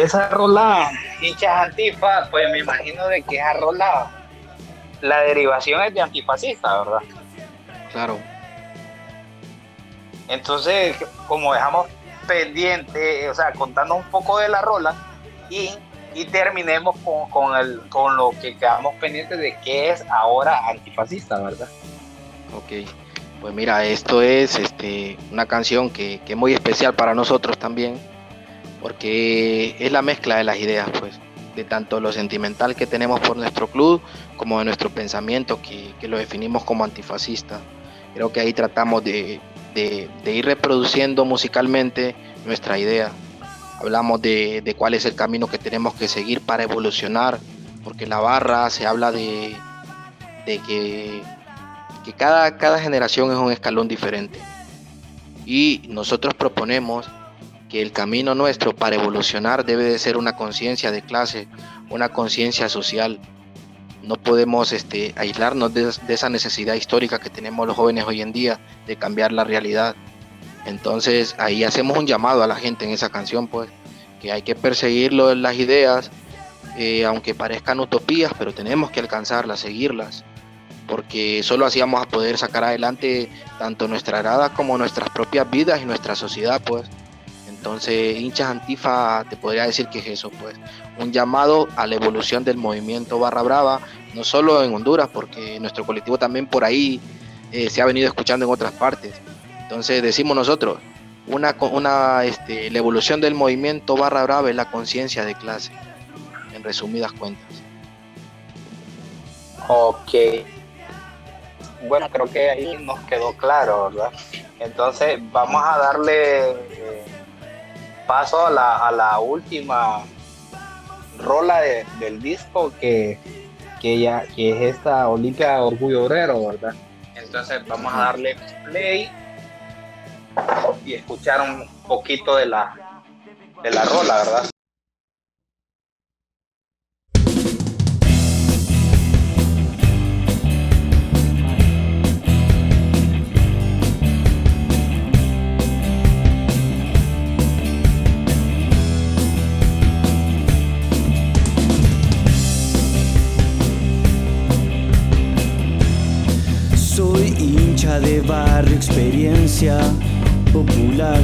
esa rola, hinchas antifa, pues me imagino de que esa rola, la derivación es de antifascista, ¿verdad? Claro. Entonces, como dejamos pendiente, o sea, contando un poco de la rola y, y terminemos con, con, el, con lo que quedamos pendientes de qué es ahora antifascista, ¿verdad? Ok, pues mira, esto es este, una canción que, que es muy especial para nosotros también, porque es la mezcla de las ideas, pues, de tanto lo sentimental que tenemos por nuestro club como de nuestro pensamiento que, que lo definimos como antifascista. Creo que ahí tratamos de, de- de ir reproduciendo musicalmente nuestra idea. Hablamos de, de cuál es el camino que tenemos que seguir para evolucionar, porque la barra se habla de, de que que cada, cada generación es un escalón diferente. Y nosotros proponemos que el camino nuestro para evolucionar debe de ser una conciencia de clase, una conciencia social. No podemos este, aislarnos de, esa necesidad histórica que tenemos los jóvenes hoy en día de cambiar la realidad. Entonces ahí hacemos un llamado a la gente en esa canción, pues, que hay que perseguir las ideas, eh, aunque parezcan utopías, pero tenemos que alcanzarlas, seguirlas porque solo así vamos a poder sacar adelante tanto nuestra grada como nuestras propias vidas y nuestra sociedad, pues. Entonces, hinchas antifa, te podría decir que es eso, pues, un llamado a la evolución del movimiento Barra Brava, no solo en Honduras, porque nuestro colectivo también por ahí eh, se ha venido escuchando en otras partes. Entonces, decimos nosotros, una, una, este, la evolución del movimiento Barra Brava es la conciencia de clase, en resumidas cuentas. Ok. Bueno, creo que ahí nos quedó claro, ¿verdad? Entonces vamos a darle eh, paso a la, a la última rola de- del disco que, que ya que es esta Olimpia Orgullo Obrero, ¿verdad? Entonces vamos a darle play y escuchar un poquito de la de la rola, ¿verdad? De barrio, experiencia popular.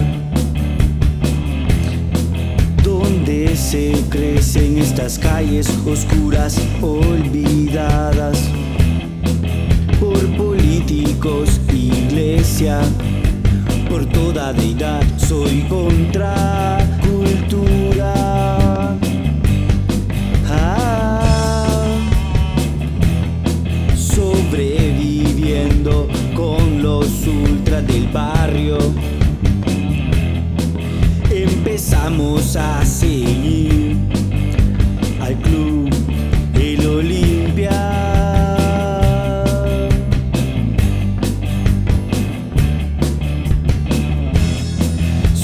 Donde se crecen estas calles oscuras, olvidadas por políticos, iglesia, por toda deidad. Soy contra cultura. Los ultras del barrio. Empezamos a seguir al club El Olimpia.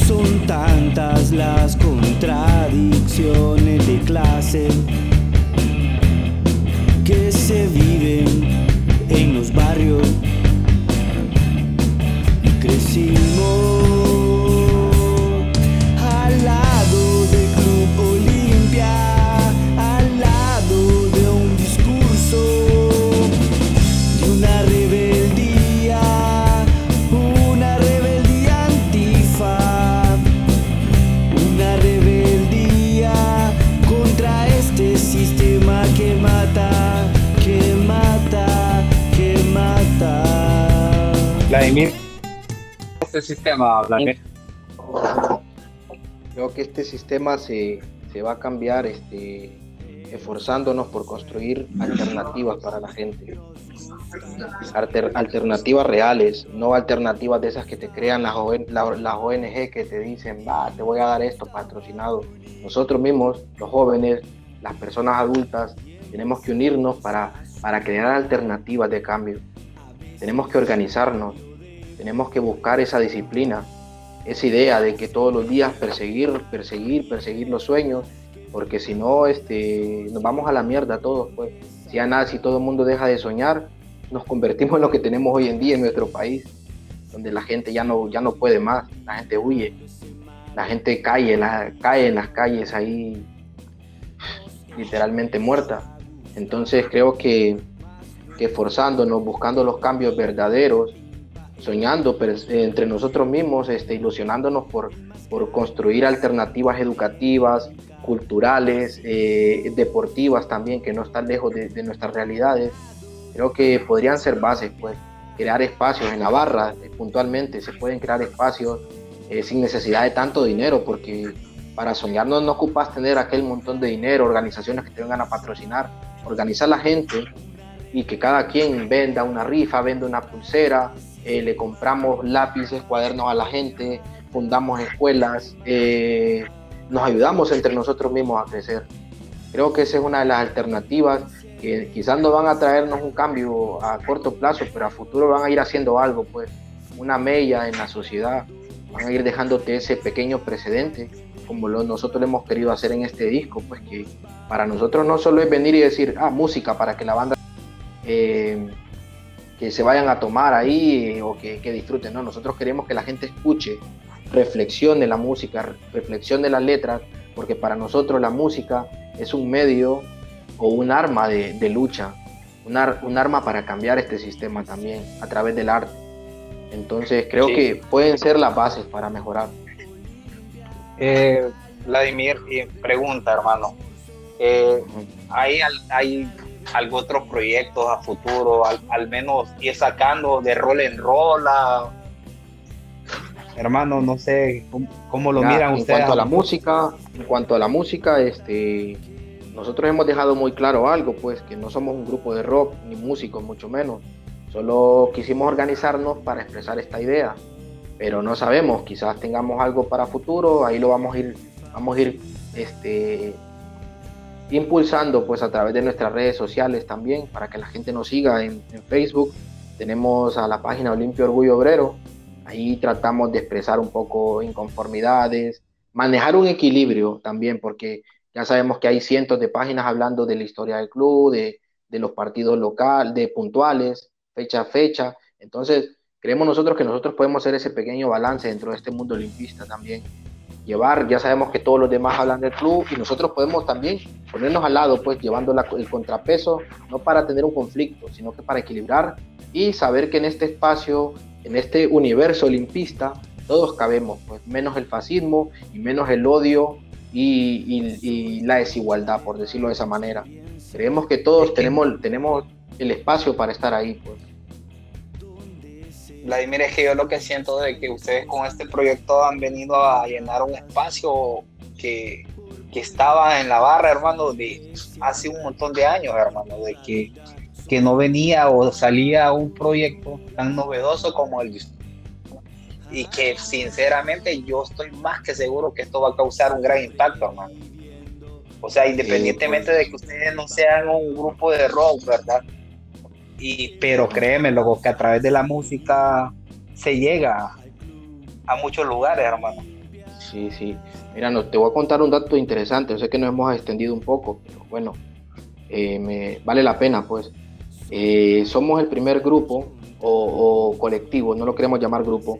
Son tantas las contradicciones de clase que se viven sistema, Vladimir. Creo que este sistema se, se va a cambiar este, esforzándonos por construir alternativas para la gente. Alter- alternativas reales, no alternativas de esas que te crean las, la- las ONG que te dicen, va, te voy a dar esto patrocinado. Nosotros mismos, los jóvenes, las personas adultas, tenemos que unirnos para, para crear alternativas de cambio. Tenemos que organizarnos, tenemos que buscar esa disciplina, esa idea de que todos los días perseguir, perseguir, perseguir los sueños, porque si no, este, nos vamos a la mierda todos, pues. Si ya nada, si todo el mundo deja de soñar, nos convertimos en lo que tenemos hoy en día en nuestro país, donde la gente ya no, ya no puede más, la gente huye, la gente cae, cae en las calles ahí literalmente muerta. Entonces creo que, que esforzándonos, buscando los cambios verdaderos, soñando pers- entre nosotros mismos, este, ilusionándonos por, por construir alternativas educativas, culturales, eh, deportivas también, que no están lejos de, de nuestras realidades. Creo que podrían ser bases, pues, crear espacios en Navarra, eh, puntualmente, se pueden crear espacios eh, sin necesidad de tanto dinero, porque para soñar no, no ocupas tener aquel montón de dinero, organizaciones que te vengan a patrocinar, organizar la gente y que cada quien venda una rifa, venda una pulsera, eh, le compramos lápices, cuadernos a la gente, fundamos escuelas, eh, nos ayudamos entre nosotros mismos a crecer. Creo que esa es una de las alternativas que quizás no van a traernos un cambio a corto plazo, pero a futuro van a ir haciendo algo, pues, una mella en la sociedad, van a ir dejándote ese pequeño precedente, como lo, nosotros hemos querido hacer en este disco, pues que para nosotros no solo es venir y decir, ah, música para que la banda eh, que se vayan a tomar ahí o que, que, disfruten. No, nosotros queremos que la gente escuche, reflexione la música, reflexione las letras, porque para nosotros la música es un medio o un arma de, de lucha, un, ar, un, arma para cambiar este sistema también a través del arte. Entonces creo sí. que pueden ser las bases para mejorar. Eh, Vladimir, pregunta hermano, eh, ¿hay, ¿hay algo otros proyectos a futuro, al, al, menos ir sacando de rol en rol a... Hermano, no sé cómo, cómo lo ya, miran en ustedes. En cuanto a la música, en cuanto a la música, este, nosotros hemos dejado muy claro algo, pues que no somos un grupo de rock ni músicos, mucho menos. Solo quisimos organizarnos para expresar esta idea, pero no sabemos, quizás tengamos algo para futuro, ahí lo vamos a ir, vamos a ir, este, impulsando pues a través de nuestras redes sociales también para que la gente nos siga en, Facebook. Tenemos a la página Olimpio Orgullo Obrero. Ahí tratamos de expresar un poco inconformidades, manejar un equilibrio también, porque ya sabemos que hay cientos de páginas hablando de la historia del club, de, de los partidos locales, de puntuales, fecha a fecha. Entonces, creemos nosotros que nosotros podemos hacer ese pequeño balance dentro de este mundo olimpista también llevar, ya sabemos que todos los demás hablan del club y nosotros podemos también ponernos al lado, pues llevando el contrapeso, no para tener un conflicto, sino que para equilibrar y saber que en este espacio, en este universo olimpista, todos cabemos, pues menos el fascismo y menos el odio y, la desigualdad, por decirlo de esa manera. Creemos que todos tenemos, tenemos el espacio para estar ahí, pues. Vladimir, es que yo lo que siento de que ustedes con este proyecto han venido a llenar un espacio que, que estaba en la barra, hermano, de hace un montón de años, hermano, de que, que no venía o salía un proyecto tan novedoso como el de y que sinceramente yo estoy más que seguro que esto va a causar un gran impacto, hermano. O sea, independientemente de que ustedes no sean un grupo de rock, ¿verdad? Y, pero créeme, luego que a través de la música se llega a muchos lugares, hermano. Sí, sí. Mira, te voy a contar un dato interesante. Yo sé que nos hemos extendido un poco, pero bueno, eh, me, vale la pena, pues. Eh, somos el primer grupo o, o, colectivo, no lo queremos llamar grupo,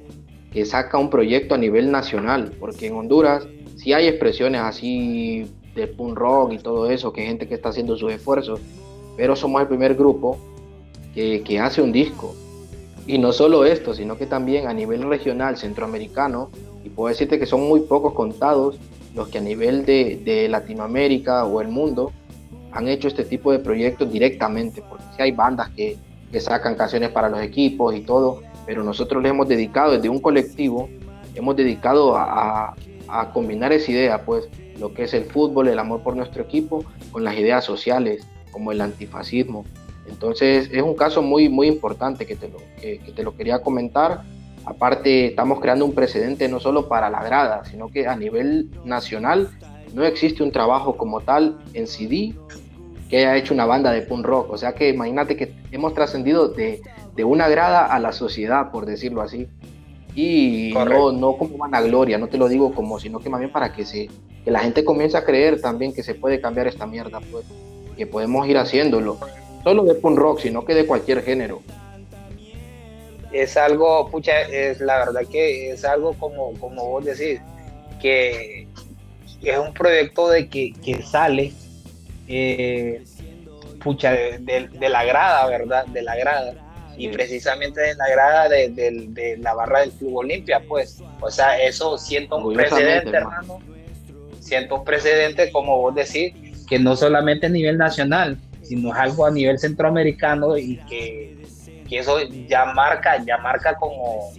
que saca un proyecto a nivel nacional, porque en Honduras sí hay expresiones así de punk rock y todo eso, que hay gente que está haciendo sus esfuerzos, pero somos el primer grupo que, hace un disco. Y no solo esto, sino que también a nivel regional centroamericano, y puedo decirte que son muy pocos contados los que a nivel de, de Latinoamérica o el mundo han hecho este tipo de proyectos directamente, porque hay bandas que, que sacan canciones para los equipos y todo, pero nosotros le hemos dedicado desde un colectivo, hemos dedicado a, a, combinar esa idea, pues lo que es el fútbol, el amor por nuestro equipo, con las ideas sociales, como el antifascismo. Entonces es un caso muy, muy importante que te, lo, que, te lo quería comentar. Aparte, estamos creando un precedente no solo para la grada, sino que a nivel nacional no existe un trabajo como tal en CD que haya hecho una banda de punk rock. O sea que imagínate que hemos trascendido de, de una grada a la sociedad, por decirlo así. Y no, no como vanagloria, no te lo digo como, sino que más bien para que, se, que la gente comience a creer también que se puede cambiar esta mierda, pues, que podemos ir haciéndolo. Solo de punk rock, sino que de cualquier género. Es algo, pucha, es la verdad que es algo como, como vos decís, que es un proyecto de que, que sale, eh, pucha, de, de, la grada, ¿verdad? De la grada y precisamente en la grada de, la barra del Club Olimpia, pues. O sea, eso siento un precedente, hermano. Siento un precedente, como vos decís, que no solamente a nivel nacional, sino es algo a nivel centroamericano y que, eso ya marca, ya marca como,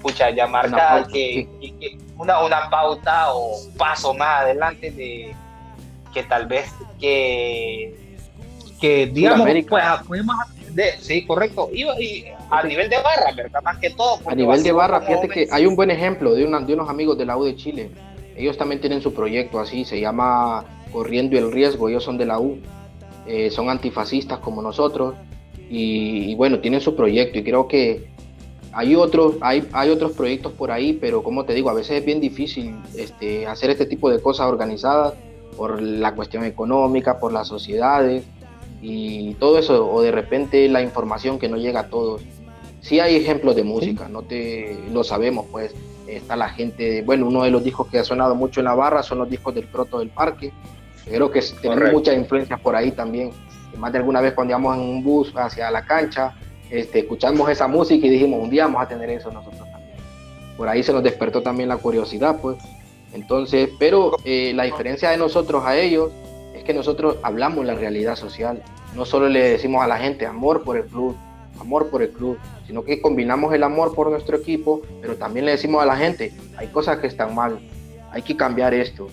pucha, ya marca una que, una, una pauta o paso más adelante de que tal vez que que digamos pues, podemos sí, correcto. Y, a nivel de barra, ¿verdad? Más que todo. A nivel de barra, fíjate que hay un buen ejemplo de, una, de unos amigos de la U de Chile. Ellos también tienen su proyecto así, se llama Corriendo el Riesgo, ellos son de la U, eh, son antifascistas como nosotros y, bueno, tienen su proyecto y creo que hay otros, hay, hay otros proyectos por ahí, pero como te digo, a veces es bien difícil este, hacer este tipo de cosas organizadas por la cuestión económica, por las sociedades y todo eso, o de repente la información que no llega a todos. Sí hay ejemplos de música, no te lo sabemos, pues está la gente, bueno, uno de los discos que ha sonado mucho en la barra son los discos del Proto del Parque, creo que tenemos muchas influencias por ahí también. Más de alguna vez cuando íbamos en un bus hacia la cancha, este, escuchamos esa música y dijimos, un día vamos a tener eso nosotros también. Por ahí se nos despertó también la curiosidad, pues. Entonces, pero eh, la diferencia de nosotros a ellos que nosotros hablamos la realidad social. No solo le decimos a la gente amor por el club, amor por el club, sino que combinamos el amor por nuestro equipo, pero también le decimos a la gente, hay cosas que están mal, hay que cambiar esto,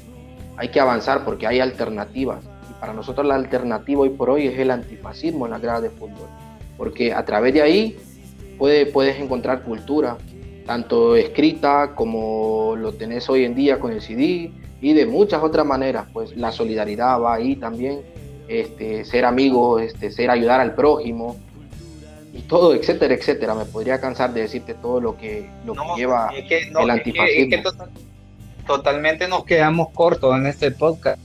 hay que avanzar porque hay alternativas. Y para nosotros la alternativa hoy por hoy es el antifascismo en la grada de fútbol, porque a través de ahí puede, puedes encontrar cultura, tanto escrita como lo tenés hoy en día con el CD, y de muchas otras maneras, pues la solidaridad va ahí también, este, ser amigos, este, ser ayudar al prójimo y todo, etcétera, etcétera. Me podría cansar de decirte todo lo que, lo que lleva el antifascismo. Totalmente nos quedamos cortos en este podcast.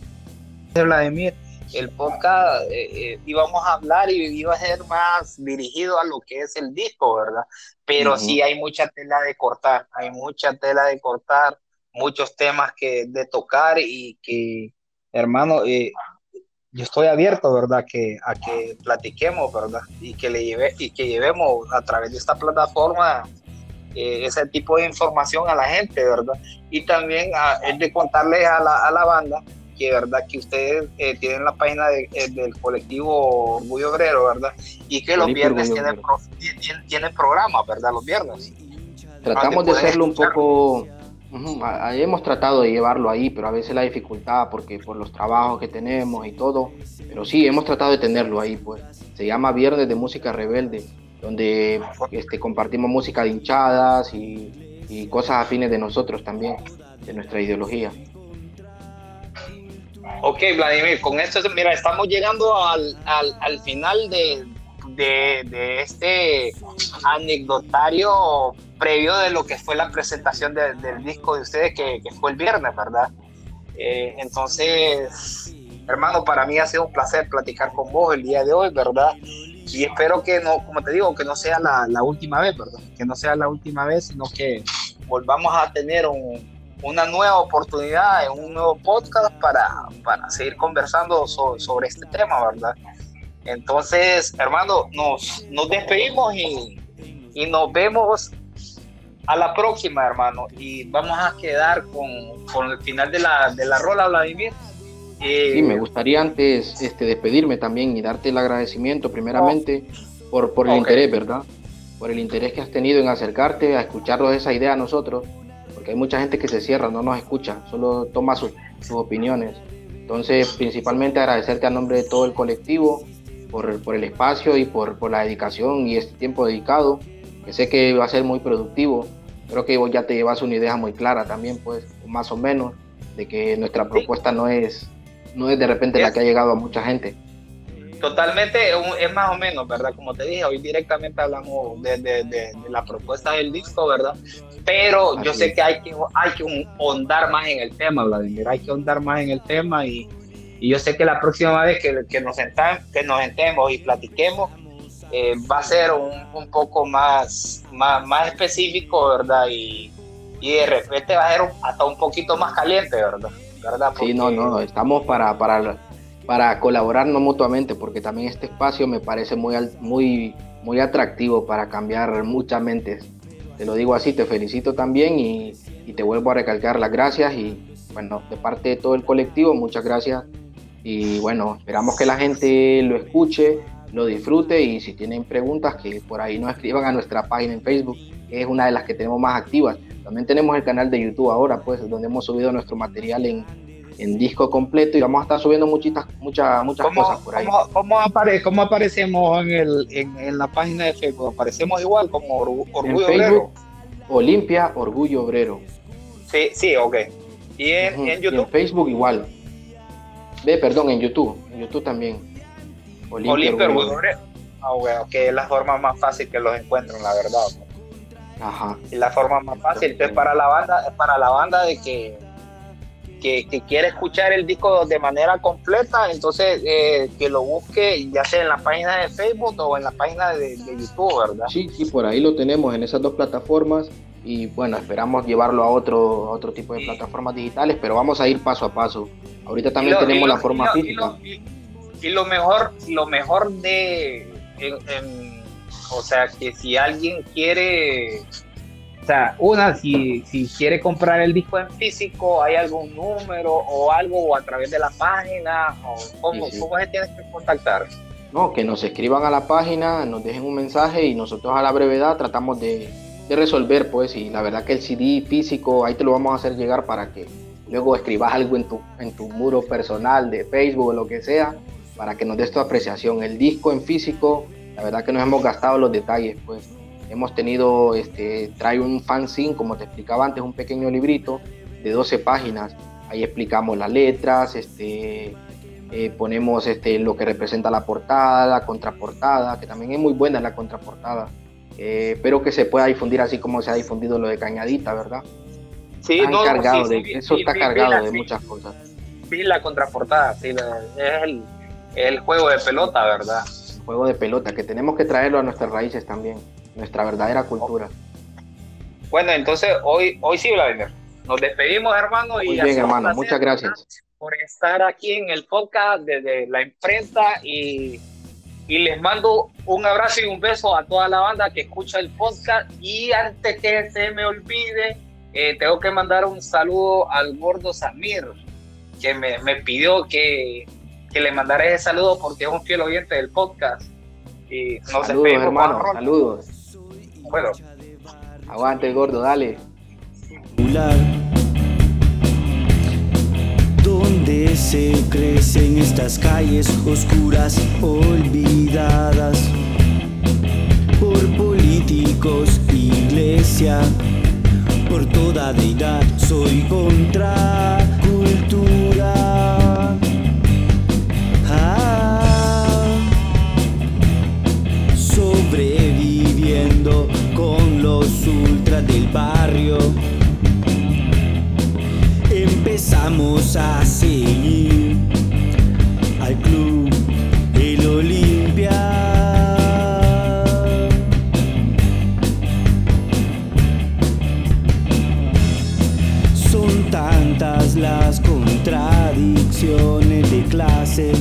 Vladimir, el podcast eh, eh, íbamos a hablar y iba a ser más dirigido a lo que es el disco, ¿verdad? Pero sí hay mucha tela de cortar, hay mucha tela de cortar muchos temas que de tocar y que, hermano, eh, yo estoy abierto, ¿verdad? Que, a que platiquemos, ¿verdad? Y que, le lleve, y que llevemos a través de esta plataforma eh, ese tipo de información a la gente, ¿verdad? Y también es de contarles a la, a la banda que verdad que ustedes eh, tienen la página de, eh, del colectivo Orgullo Obrero, ¿verdad? Y que los viernes tienen, tienen, programas, ¿verdad? Los viernes. Tratamos de hacerlo un poco, hemos tratado de llevarlo ahí, pero a veces la dificultad porque por los trabajos que tenemos y todo, pero sí, hemos tratado de tenerlo ahí, pues. Se llama Viernes de Música Rebelde, donde este, compartimos música de hinchadas y, cosas afines de nosotros también, de nuestra ideología. Ok, Vladimir, con esto, mira, estamos llegando al, al, al final de, de, este anecdotario previo de lo que fue la presentación del disco de ustedes, que, que, fue el viernes, ¿verdad? Eh, entonces, hermano, para mí ha sido un placer platicar con vos el día de hoy, ¿verdad? Y espero que no, como te digo, que no sea la, la última vez, ¿verdad? Que no sea la última vez, sino que volvamos a tener un, una nueva oportunidad en un nuevo podcast para, para seguir conversando sobre este tema, ¿verdad? Entonces, hermano, nos, nos despedimos y, y, nos vemos a la próxima, hermano. Y vamos a quedar con, con el final de la, de la rola, Vladimir. Eh, sí, me gustaría antes este, despedirme también y darte el agradecimiento primeramente por, por el interés, ¿verdad? Por el interés que has tenido en acercarte a escucharnos esa idea a nosotros hay mucha gente que se cierra, no nos escucha, solo toma sus, opiniones. Entonces, principalmente agradecerte a nombre de todo el colectivo por, por el espacio y por, por, la dedicación y este tiempo dedicado, que sé que va a ser muy productivo. Creo que vos ya te llevas una idea muy clara también, pues, más o menos, de que nuestra propuesta no es, no es de repente la que ha llegado a mucha gente. Totalmente, es más o menos, ¿verdad? Como te dije, hoy directamente hablamos de, de, de, la propuesta del disco, ¿verdad? Pero yo sé que hay que, hay que ahondar más en el tema, Vladimir, hay que ahondar más en el tema y, y yo sé que la próxima vez que, que nos, sentamos, que nos sentemos y platiquemos, eh, va a ser un, un poco más, más, más, específico, ¿verdad? Y, y de repente va a ser hasta un poquito más caliente, ¿verdad? ¿Verdad? Sí, no, no, estamos para, para para colaborarnos mutuamente, porque también este espacio me parece muy, muy, muy atractivo para cambiar muchas mentes. Te lo digo así, te felicito también y, y te vuelvo a recalcar las gracias y bueno, de parte de todo el colectivo, muchas gracias y bueno, esperamos que la gente lo escuche, lo disfrute y si tienen preguntas que por ahí nos escriban a nuestra página en Facebook, que es una de las que tenemos más activas. También tenemos el canal de YouTube ahora, pues, donde hemos subido nuestro material en, en disco completo y vamos a estar subiendo muchitas, muchas, muchas cosas por ahí. ¿Cómo, apare, cómo aparecemos en, el, en, en, la página de Facebook? ¿Aparecemos igual como Orgullo Obrero? Olimpia Orgullo Obrero. Sí, sí, ok. ¿Y en, YouTube? en Facebook igual. Ve, perdón, en YouTube. En YouTube también. Olimpia, Orgullo Obrero. Ah, bueno, que es la forma más fácil que los encuentren, la verdad. Ajá. La forma más fácil. Entonces, para la banda, para la banda de que que, quiere escuchar el disco de manera completa, entonces eh, que lo busque ya sea en la página de Facebook o en la página de, YouTube, ¿verdad? Sí, sí, por ahí lo tenemos en esas dos plataformas y bueno, esperamos llevarlo a otro, otro tipo de plataformas digitales, pero vamos a ir paso a paso. Ahorita también tenemos la forma física. Y lo, mejor, lo mejor de, o sea, que si alguien quiere o sea, una, si, si quiere comprar el disco en físico, ¿hay algún número o algo o a través de la página? O ¿cómo, ¿Cómo se tiene que contactar? No, que nos escriban a la página, nos dejen un mensaje y nosotros a la brevedad tratamos de, de resolver, pues, y la verdad que el CD físico, ahí te lo vamos a hacer llegar para que luego escribas algo en tu, en tu muro personal de Facebook o lo que sea, para que nos des tu apreciación. El disco en físico, la verdad que nos hemos gastado los detalles, pues Hemos tenido, este, trae un fanzine, como te explicaba antes, un pequeño librito de 12 páginas. Ahí explicamos las letras, este, eh, ponemos este, lo que representa la portada, la contraportada, que también es muy buena la contraportada. Eh, espero que se pueda difundir así como se ha difundido lo de Cañadita, ¿verdad? Sí, no, cargado de, eso está cargado de muchas cosas. Sí, la contraportada, sí, es el, el juego de pelota, ¿verdad? Juego de pelota, que tenemos que traerlo a nuestras raíces también nuestra verdadera cultura. Bueno, entonces hoy, hoy sí, Vladimir. nos despedimos, hermano. Muy y bien, hermano. Muchas gracias. Por estar aquí en el podcast desde la imprenta y, y les mando un abrazo y un beso a toda la banda que escucha el podcast. Y antes que se me olvide, eh, tengo que mandar un saludo al gordo Samir, que me, me pidió que, que, le mandara ese saludo porque es un fiel oyente del podcast. Y nos saludos, hermano, saludos. Bueno. Aguante, gordo, dale. Donde se crecen estas calles oscuras olvidadas por políticos, iglesia, por toda deidad, soy contra cultura. Con los ultras del barrio empezamos a seguir al club El Olimpia. Son tantas las contradicciones de clase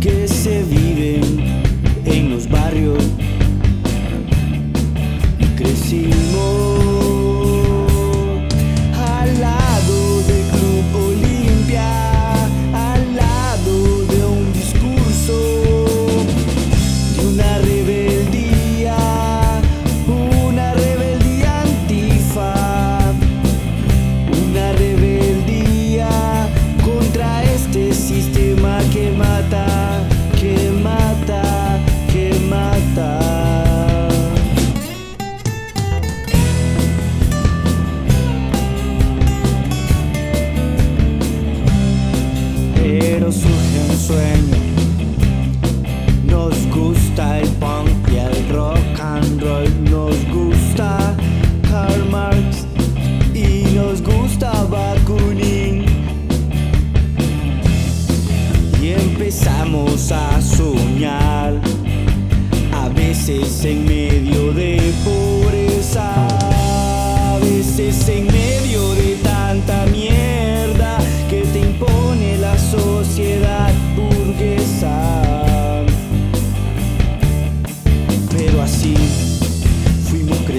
que se viven